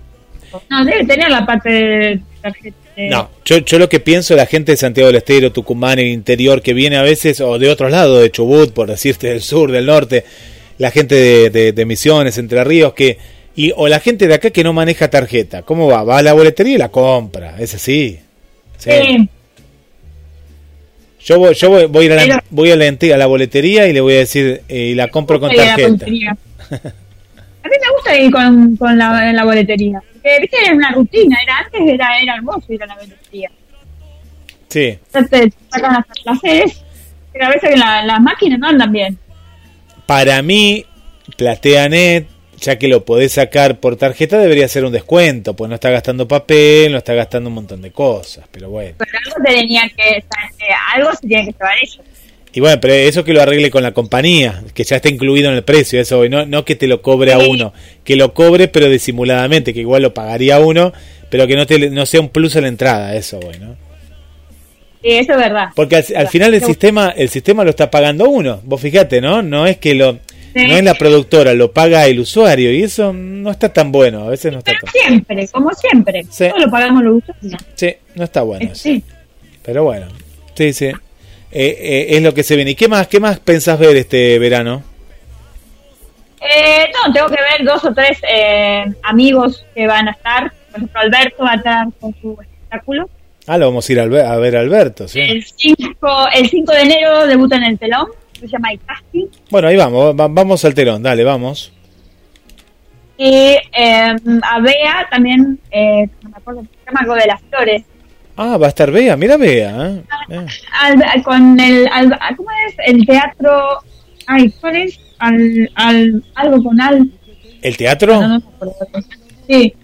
Speaker 3: No, debe tener la parte de tarjeta. De-
Speaker 2: No, yo, yo lo que pienso la gente de Santiago del Estero, Tucumán, el interior, que viene a veces, o de otros lados, de Chubut, por decirte, del sur, del norte, la gente de, de- de Misiones, Entre Ríos, que y o la gente de acá que no maneja tarjeta. ¿Cómo va? Va a la boletería y la compra, es así. Sí.
Speaker 3: Sí.
Speaker 2: Yo voy, yo voy, voy a la,
Speaker 3: Pero-
Speaker 2: voy a la, ente- a la boletería y le voy a decir, eh, y la compro con tarjeta.
Speaker 3: con, con la, en la boletería. Porque, viste, era una rutina. Era antes, era, era hermoso ir a la boletería.
Speaker 2: Sí,
Speaker 3: Entonces, sacan hasta placeres. Pero a veces la- las máquinas no andan bien.
Speaker 2: para mí, PlateaNet, ya que lo podés sacar por tarjeta, debería ser un descuento, pues no está gastando papel, no está gastando un montón de cosas, pero bueno.
Speaker 3: Pero algo te tenía que, eh, algo se tiene que llevar ellos.
Speaker 2: Y bueno, pero eso que lo arregle con la compañía, que ya está incluido en el precio, eso, no, no que te lo cobre a uno, que lo cobre pero disimuladamente, que igual lo pagaría uno, pero que no, te, no sea un plus a la entrada, eso, bueno.
Speaker 3: Sí, eso es verdad.
Speaker 2: Porque al, al final el sistema, el sistema lo está pagando uno, vos fíjate, ¿no? No es que lo,
Speaker 3: Sí.
Speaker 2: no es la productora, lo paga el usuario, y eso no está tan bueno, a veces no está
Speaker 3: Pero
Speaker 2: tan,
Speaker 3: siempre, como siempre.
Speaker 2: Sí.
Speaker 3: Todo lo pagamos los usuarios.
Speaker 2: sí, no está bueno eso.
Speaker 3: Sí.
Speaker 2: Pero bueno, sí, sí. Eh, eh, es lo que se viene. ¿Y qué más, qué más pensás ver este verano?
Speaker 3: Eh, no, tengo que ver dos o tres eh, amigos que van a estar. Por ejemplo, Alberto va a estar con su espectáculo.
Speaker 2: Ah, lo vamos a ir a, Albe- a ver a Alberto, sí.
Speaker 3: El 5, el 5 de enero debuta en el telón. Se llama El Casting.
Speaker 2: Bueno, ahí vamos, va- vamos al telón, dale, vamos.
Speaker 3: Y eh, a Bea también, eh, no me acuerdo, se llama algo de las flores.
Speaker 2: Ah, va a estar Bea, mira Bea. ¿eh? Eh,
Speaker 3: Al- con el, al- ¿cómo es? El teatro, ay, ¿cuál es? Al, al, algo con al,
Speaker 2: ¿El teatro?
Speaker 3: no, no. Sí,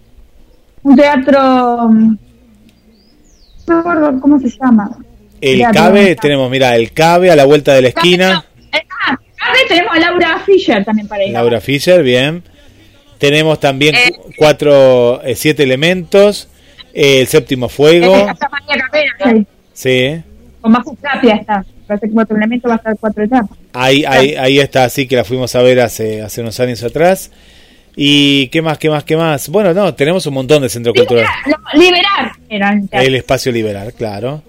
Speaker 3: un teatro, mm, no me acuerdo cómo se llama.
Speaker 2: El
Speaker 3: Teatro,
Speaker 2: Cabe, tenemos, mira, el Cabe a la vuelta de la esquina.
Speaker 3: Ah, acá tenemos a Laura Fisher también para ir.
Speaker 2: Laura Fischer, bien. Tenemos también
Speaker 3: Eh.
Speaker 2: cu- cuatro, eh, siete elementos. Eh, el séptimo fuego.
Speaker 3: Sí. Con más está. Parece que va a estar cuatro etapas.
Speaker 2: Ahí, ahí, ahí está, así que la fuimos a ver hace, hace unos años atrás. ¿Y qué más, qué más, qué más? Bueno, no, tenemos un montón de centros culturales.
Speaker 3: Liberar, no, liberar era el
Speaker 2: espacio liberal, claro.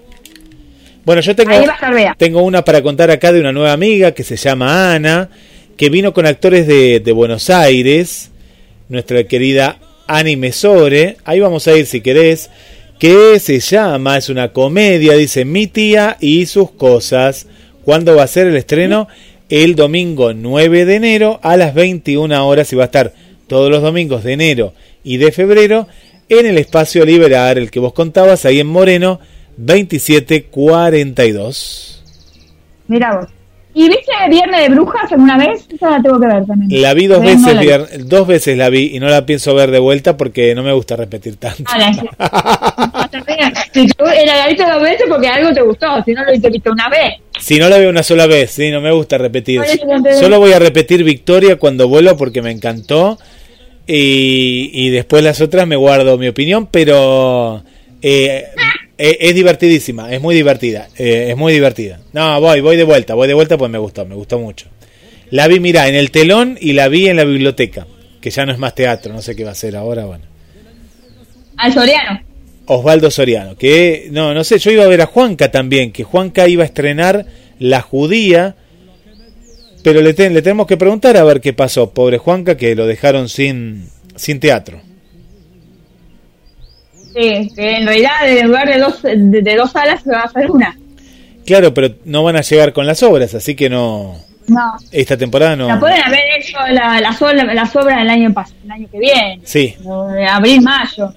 Speaker 2: Bueno, yo tengo,
Speaker 3: estar
Speaker 2: tengo una para contar acá de una nueva amiga que se llama Ana, que vino con actores de, de Buenos Aires, nuestra querida Ani Mesore. Ahí vamos a ir si querés. Que se llama, es una comedia, dice Mi tía y sus cosas. ¿Cuándo va a ser el estreno? El domingo 9 de enero a las 21 horas y va a estar todos los domingos de enero y de febrero en el espacio Liberar, el que vos contabas, ahí en Moreno, 2742.
Speaker 3: Mira vos. ¿Y viste Viernes de Brujas alguna vez? Esa la tengo que ver también.
Speaker 2: La vi dos
Speaker 3: Todavía no
Speaker 2: veces,
Speaker 3: la vi.
Speaker 2: vier- dos veces la vi y no la pienso ver de vuelta porque no me gusta repetir tanto.
Speaker 3: Ah, la- Si tú la viste dos veces porque algo te gustó, si no lo viste una vez.
Speaker 2: Si no la veo una sola vez, sí, no me gusta repetir. Solo voy a repetir Victoria cuando vuelo porque me encantó. Y, y después las otras me guardo mi opinión, pero eh, es divertidísima, es muy divertida, eh, es muy divertida. No, voy, voy de vuelta, voy de vuelta pues me gustó, me gustó mucho. La vi, mira, en el telón y la vi en la biblioteca, que ya no es más teatro, no sé qué va a ser ahora, bueno.
Speaker 3: Al Soriano.
Speaker 2: Osvaldo Soriano, que no, no sé, yo iba a ver a Juanca también, que Juanca iba a estrenar La Judía, pero le, ten- le tenemos que preguntar a ver qué pasó, pobre Juanca, que lo dejaron sin, sin teatro.
Speaker 3: Sí, que en realidad en lugar de dos, de, de dos salas se va a hacer una.
Speaker 2: Claro, pero no van a llegar con las obras, así que no,
Speaker 3: No.
Speaker 2: esta temporada no.
Speaker 3: La pueden haber hecho la, las obras las obras del año pas- el año que viene.
Speaker 2: Sí,
Speaker 3: de abril, mayo.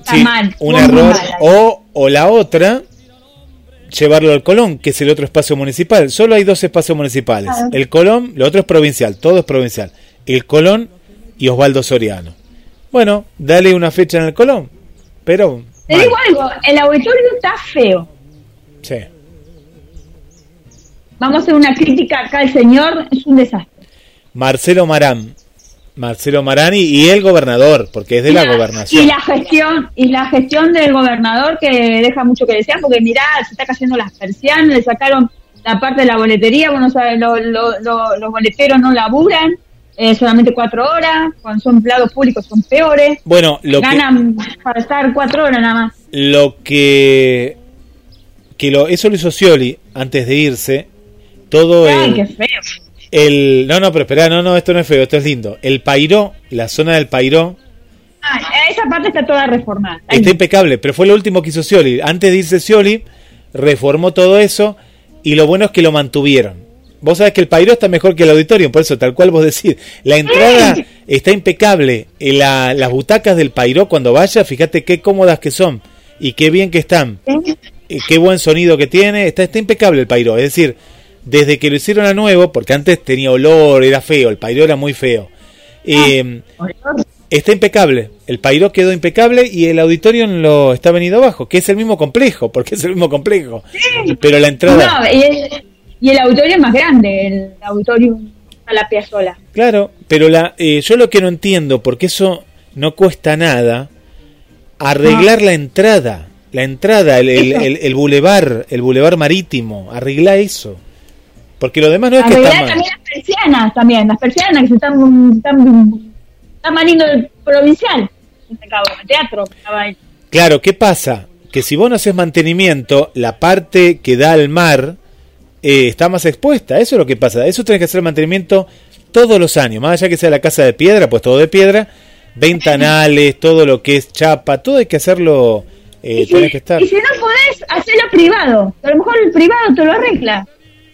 Speaker 3: Está
Speaker 2: sí,
Speaker 3: mal.
Speaker 2: un error.
Speaker 3: mal.
Speaker 2: O, o la otra, llevarlo al Colón, que es el otro espacio municipal. Solo hay dos espacios municipales.
Speaker 3: Claro.
Speaker 2: El Colón, lo otro es provincial, todo es provincial. El Colón y Osvaldo Soriano. Bueno, dale una fecha en el Colón. Pero.
Speaker 3: Te digo algo, el auditorio está feo.
Speaker 2: Sí.
Speaker 3: Vamos a hacer una crítica acá al señor, es un desastre.
Speaker 2: Marcelo Marán. Marcelo Marán y, y el gobernador, porque es de la gobernación.
Speaker 3: Y la gestión, y la gestión del gobernador que deja mucho que desear, porque mirá, se está cayendo las persianas, le sacaron la parte de la boletería, bueno, lo- lo- lo- los boleteros no laburan, eh, solamente cuatro horas, cuando son empleados públicos son peores,
Speaker 2: Bueno, lo que,
Speaker 3: ganan para estar cuatro horas nada más.
Speaker 2: lo que que lo eso lo hizo Scioli antes de irse todo
Speaker 3: Ay, qué
Speaker 2: el,
Speaker 3: feo.
Speaker 2: el no no pero espera no no esto no es feo esto es lindo el Pairó la zona del Pairó
Speaker 3: Ah, esa parte está toda reformada.
Speaker 2: Está impecable pero fue lo último que hizo Scioli antes de irse Scioli reformó todo eso y lo bueno es que lo mantuvieron vos sabés que el Pairó está mejor que el auditorio por eso tal cual vos decís. La entrada está impecable. Eh, la- las butacas del Pairó cuando vaya fíjate qué cómodas que son y qué bien que están.
Speaker 3: ¿Sí?
Speaker 2: eh, qué buen sonido que tiene, está, está impecable el Pairo, es decir, desde que lo hicieron a nuevo, porque antes tenía olor, era feo, el Pairo era muy feo, eh, está impecable, el Pairo quedó impecable y el auditorio lo está venido abajo, que es el mismo complejo, porque es el mismo complejo, pero la entrada,
Speaker 3: No, y el, y el auditorio es más grande, el auditorio a la piazola.
Speaker 2: claro, pero la, eh, yo lo que no entiendo, porque eso no cuesta nada, arreglar la entrada, la entrada, el, el, el, el bulevar, el bulevar marítimo, arregla eso. Porque lo demás no es que está
Speaker 3: Arreglar
Speaker 2: mal.
Speaker 3: también las persianas, también, las persianas que se están, están, están más lindo el provincial. El teatro.
Speaker 2: Claro, ¿qué pasa? Que si vos no haces mantenimiento, la parte que da al mar eh, está más expuesta. Eso es lo que pasa. Eso tenés que hacer mantenimiento todos los años. Más allá que sea la casa de piedra, pues todo de piedra. Ventanales, todo lo que es chapa, todo hay que hacerlo. Eh,
Speaker 3: y, si,
Speaker 2: tenés que estar.
Speaker 3: y si no podés, hacerlo privado. A lo mejor el privado te lo arregla.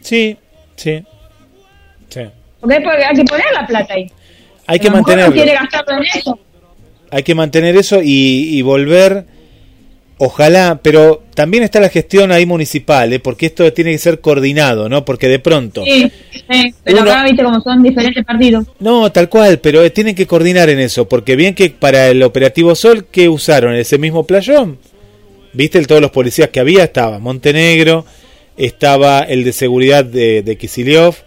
Speaker 2: Sí, sí. Sí.
Speaker 3: Porque hay, que poner la plata ahí.
Speaker 2: Hay que mantenerlo.
Speaker 3: No quiere gastarlo en eso.
Speaker 2: hay que mantener eso y, y volver, ojalá, pero también está la gestión ahí municipal, ¿eh? porque esto tiene que ser coordinado, ¿no? Porque de pronto,
Speaker 3: Sí, sí. Pero
Speaker 2: Uno-
Speaker 3: acá viste como son diferentes partidos.
Speaker 2: no, tal cual, pero eh, tienen que coordinar en eso, porque bien que para el operativo Sol, ¿qué usaron? Ese mismo playón, ¿viste? El, todos los policías que había, estaba Montenegro, estaba el de seguridad de, de Kicillof,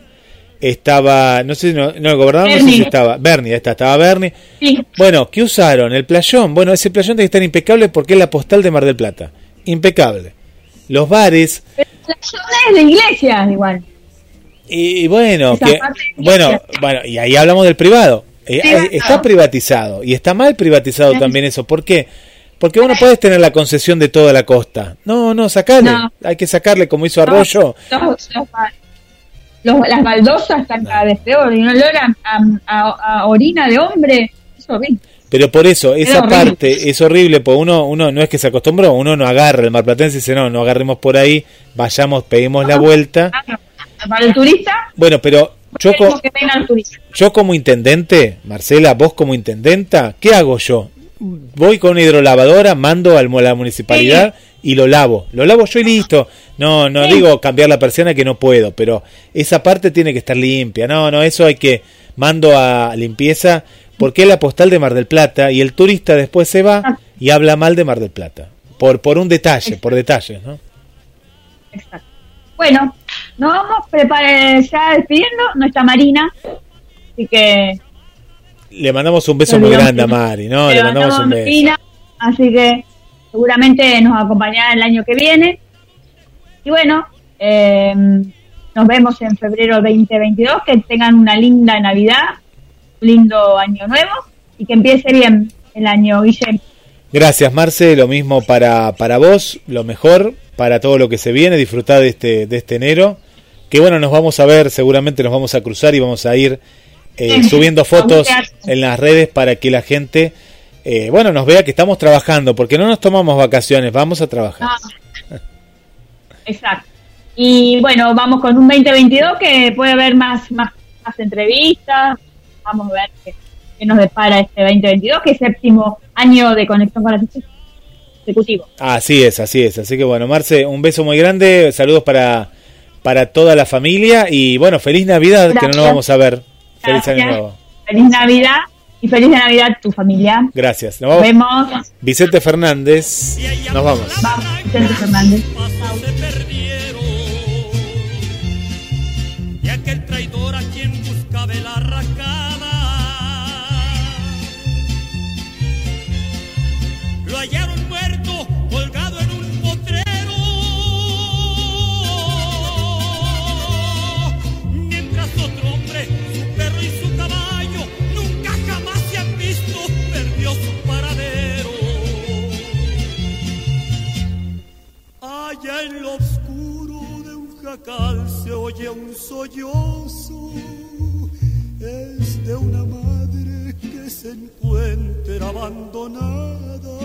Speaker 2: estaba, no sé, si no, no, el gobernador no sé
Speaker 3: Bernie.
Speaker 2: si estaba, Bernie, está, estaba Bernie,
Speaker 3: Sí.
Speaker 2: Bueno, ¿qué usaron? El playón. Bueno, ese playón tiene que estar impecable porque es la postal de Mar del Plata. Impecable. Los bares.
Speaker 3: Pero la zona es de iglesia, igual.
Speaker 2: Y, y bueno, que, bueno, bueno, y ahí hablamos del privado. Eh, eh, está privatizado. Y está mal privatizado
Speaker 3: Sí.
Speaker 2: también eso. ¿Por qué? Porque vos no podés tener la concesión de toda la costa. No, no, sacale.
Speaker 3: No.
Speaker 2: Hay que sacarle como hizo Arroyo.
Speaker 3: Los- los- los- las baldosas están cada vez peor. Y un olor a, a- orina de hombre. Es horrible.
Speaker 2: Pero por eso, esa parte es horrible, porque uno, uno no es que se acostumbró, uno no agarra el marplatense y dice, no, no agarremos por ahí, vayamos, peguemos la vuelta.
Speaker 3: Ah, Para el turista,
Speaker 2: Bueno, pero yo, co- como intendente, Marcela, vos como intendenta, ¿qué hago yo? Voy con una hidrolavadora, mando al- a la municipalidad y lo lavo. Lo lavo yo y listo. No, no
Speaker 3: Sí.
Speaker 2: digo cambiar la persiana que no puedo, pero esa parte tiene que estar limpia. No, no, eso hay que mando a limpieza porque es la postal de Mar del Plata y el turista después se va y habla mal de Mar del Plata. Por, por un detalle, por detalles, ¿no?
Speaker 3: Exacto. Bueno, nos vamos prepare- ya despidiendo. No está Marina. Así que
Speaker 2: Le mandamos un beso muy grande a Mari, ¿no? Le, mandamos, un beso.
Speaker 3: así que seguramente nos acompañará el año que viene. Y bueno, eh, nos vemos en febrero 2022. Que tengan una linda Navidad, un lindo año nuevo y que empiece bien el año, Guillermo.
Speaker 2: Gracias, Marce. Lo mismo para, para vos, lo mejor para todo lo que se viene. Disfrutar de este, de este enero. Que bueno, nos vamos a ver, seguramente nos vamos a cruzar y vamos a ir eh, subiendo fotos en las redes para que la gente, eh, bueno, nos vea que estamos trabajando, porque no nos tomamos vacaciones, vamos a trabajar. Ah.
Speaker 3: Exacto. Y bueno, vamos con un 2022 que puede haber más, más, más entrevistas. Vamos a ver qué, nos depara este 2022, que es séptimo año de conexión con la consecutivo.
Speaker 2: Así es, así es. Así que bueno, Marce, un beso muy grande, saludos para, para toda la familia y bueno, feliz Navidad, que no nos vamos a ver. Feliz año nuevo.
Speaker 3: Feliz Navidad y feliz Navidad tu familia.
Speaker 2: Gracias.
Speaker 3: Nos, vemos.
Speaker 2: Vicente Fernández. Nos vamos.
Speaker 3: Vamos, Vicente Fernández.
Speaker 4: Jacal se oye un sollozo. Es de una madre que se encuentra abandonada.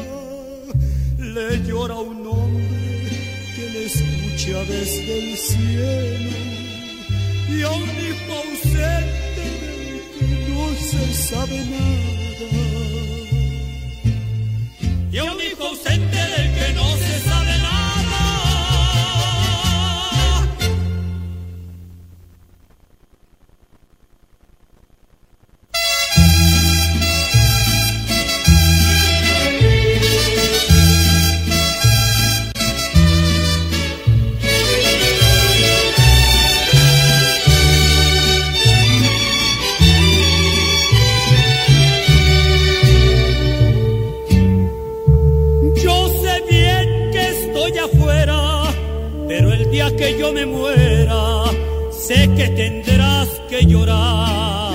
Speaker 4: Le llora un hombre que le escucha desde el cielo. Y a un hijo ausente del que no se sabe nada. Y a un hijo ausente del que no se que yo me muera, sé que tendrás que llorar.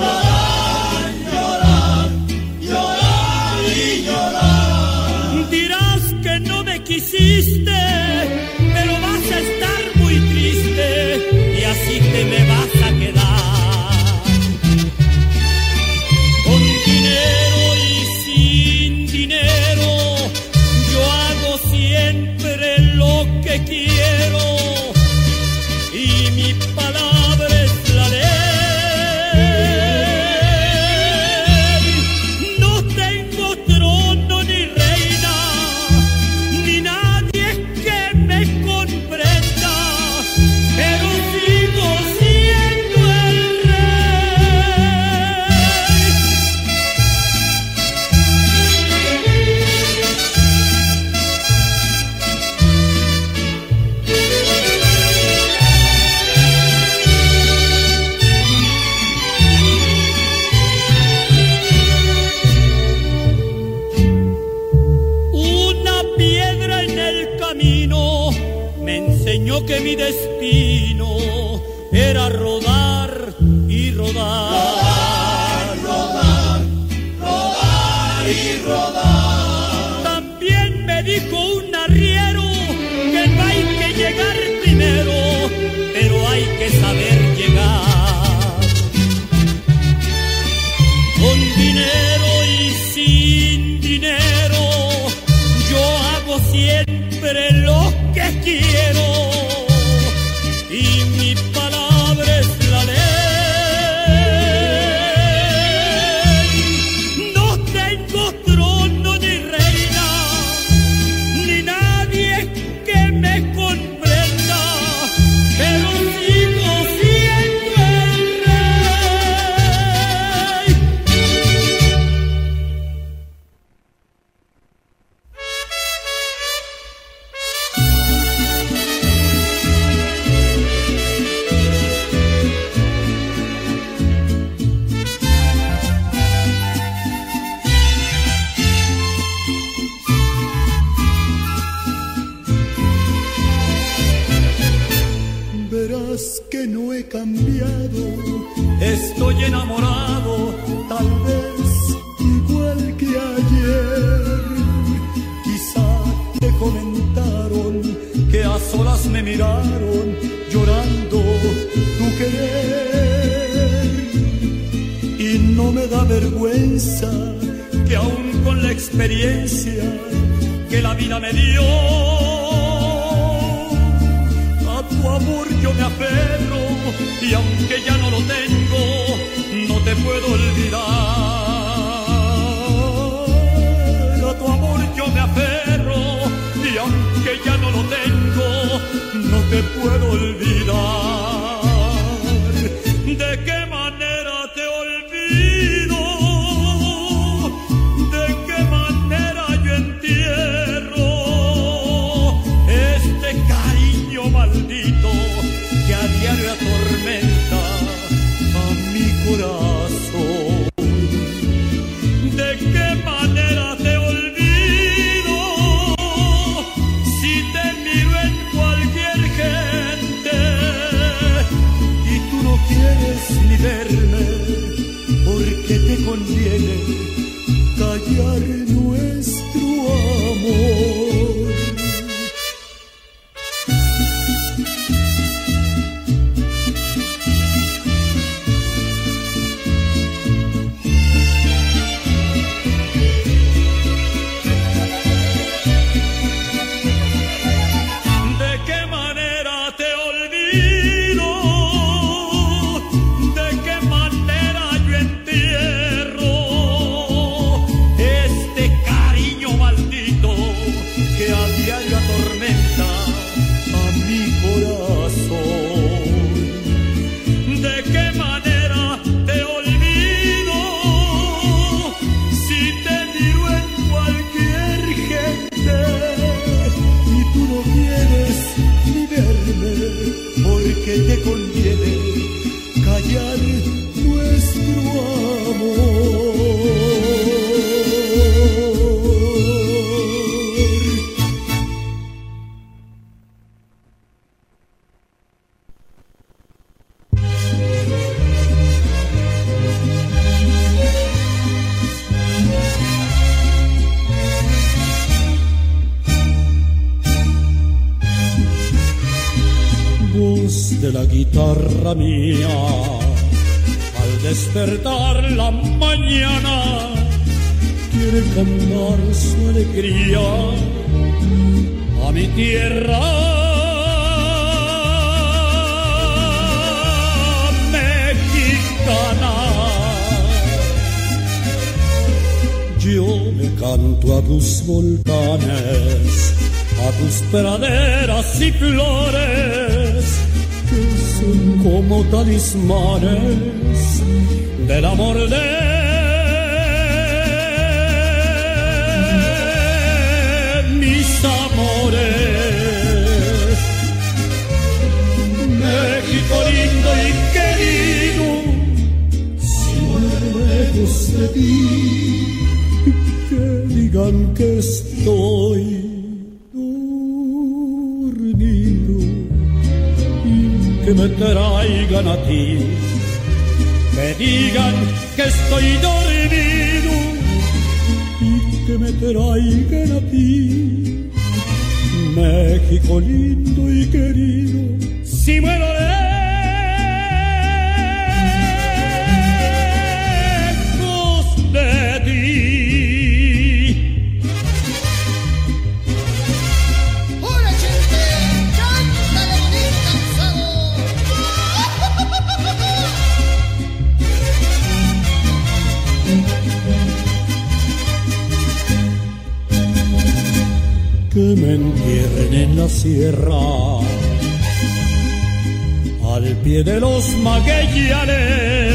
Speaker 4: al pie de los maguellares,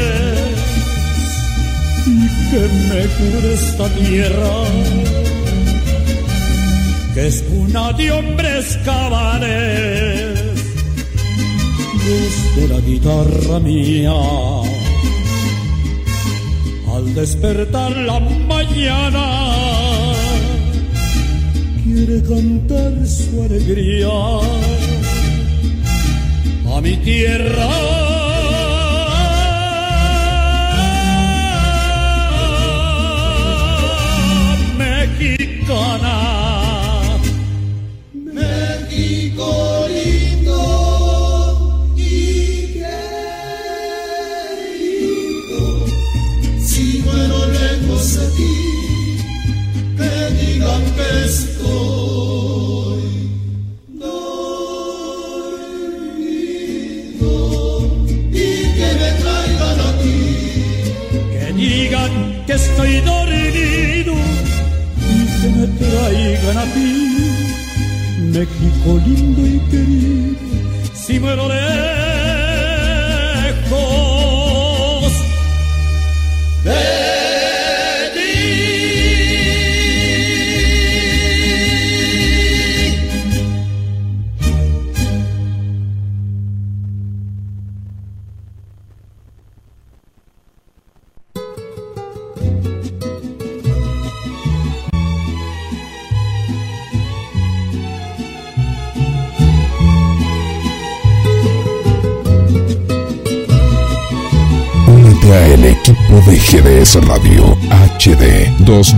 Speaker 4: y que me cure esta tierra, que es una de hombres cabanes, desde la guitarra mía. Al despertar la mañana oír cantar su alegría a mi tierra. México lindo y querido, si muero lejos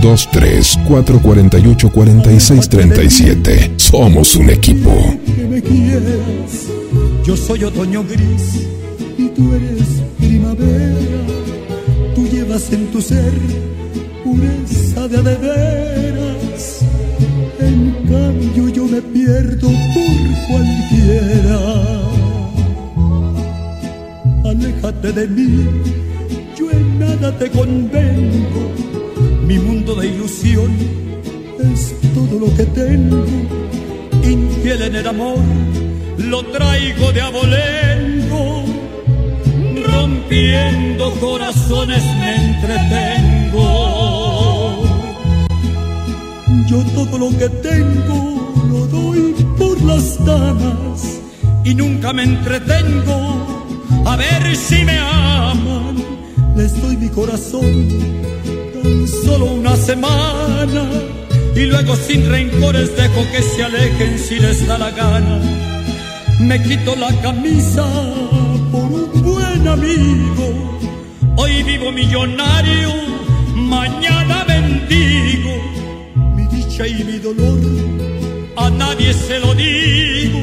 Speaker 5: 623-448-4637. Somos un equipo.
Speaker 4: Yo soy otoño gris y tú eres primavera. Tú llevas en tu ser pureza de veras. En cambio yo me pierdo por cualquiera. Aléjate de mí, yo en nada te convengo mi mundo de ilusión es todo lo que tengo. Infiel en el amor, lo traigo de abolengo, rompiendo corazones me entretengo. Yo todo lo que tengo lo doy por las damas y nunca me entretengo a ver si me aman les doy mi corazón solo una semana y luego sin rencores dejo que se alejen si les da la gana. Me quito la camisa por un buen amigo. Hoy vivo millonario, mañana bendigo. Mi dicha y mi dolor a nadie se lo digo.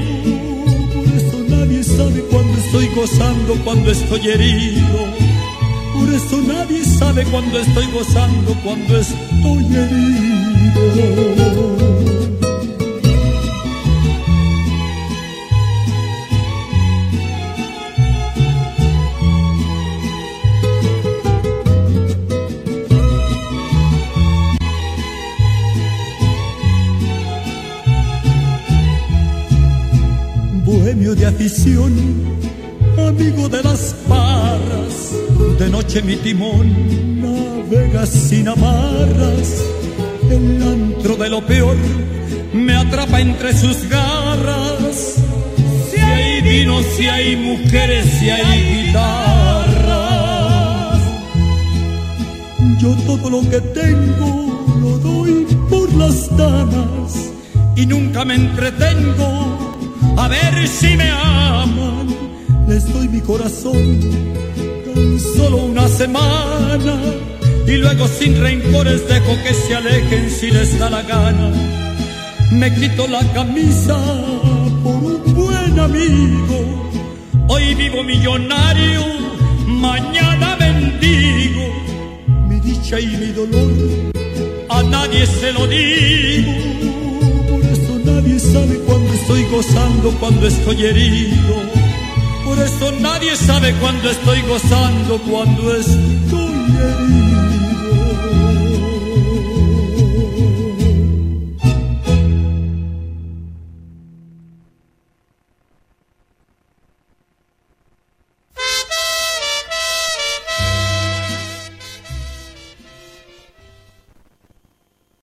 Speaker 4: Por eso nadie sabe cuando estoy gozando, cuando estoy herido por eso nadie sabe cuando estoy gozando, cuando estoy herido. bohemio de afición, amigo de las de noche mi timón navega sin amarras. El antro de lo peor me atrapa entre sus garras. Si hay vino, si hay mujeres, si hay guitarras. Yo todo lo que tengo lo doy por las damas y nunca me entretengo a ver si me aman. Les doy mi corazón solo una semana y luego sin rencores dejo que se alejen si les da la gana. Me quito la camisa por un buen amigo. Hoy vivo millonario, mañana bendigo. Mi dicha y mi dolor a nadie se lo digo. Por eso nadie sabe cuando estoy gozando, cuando estoy herido nadie sabe cuando estoy gozando, cuando estoy.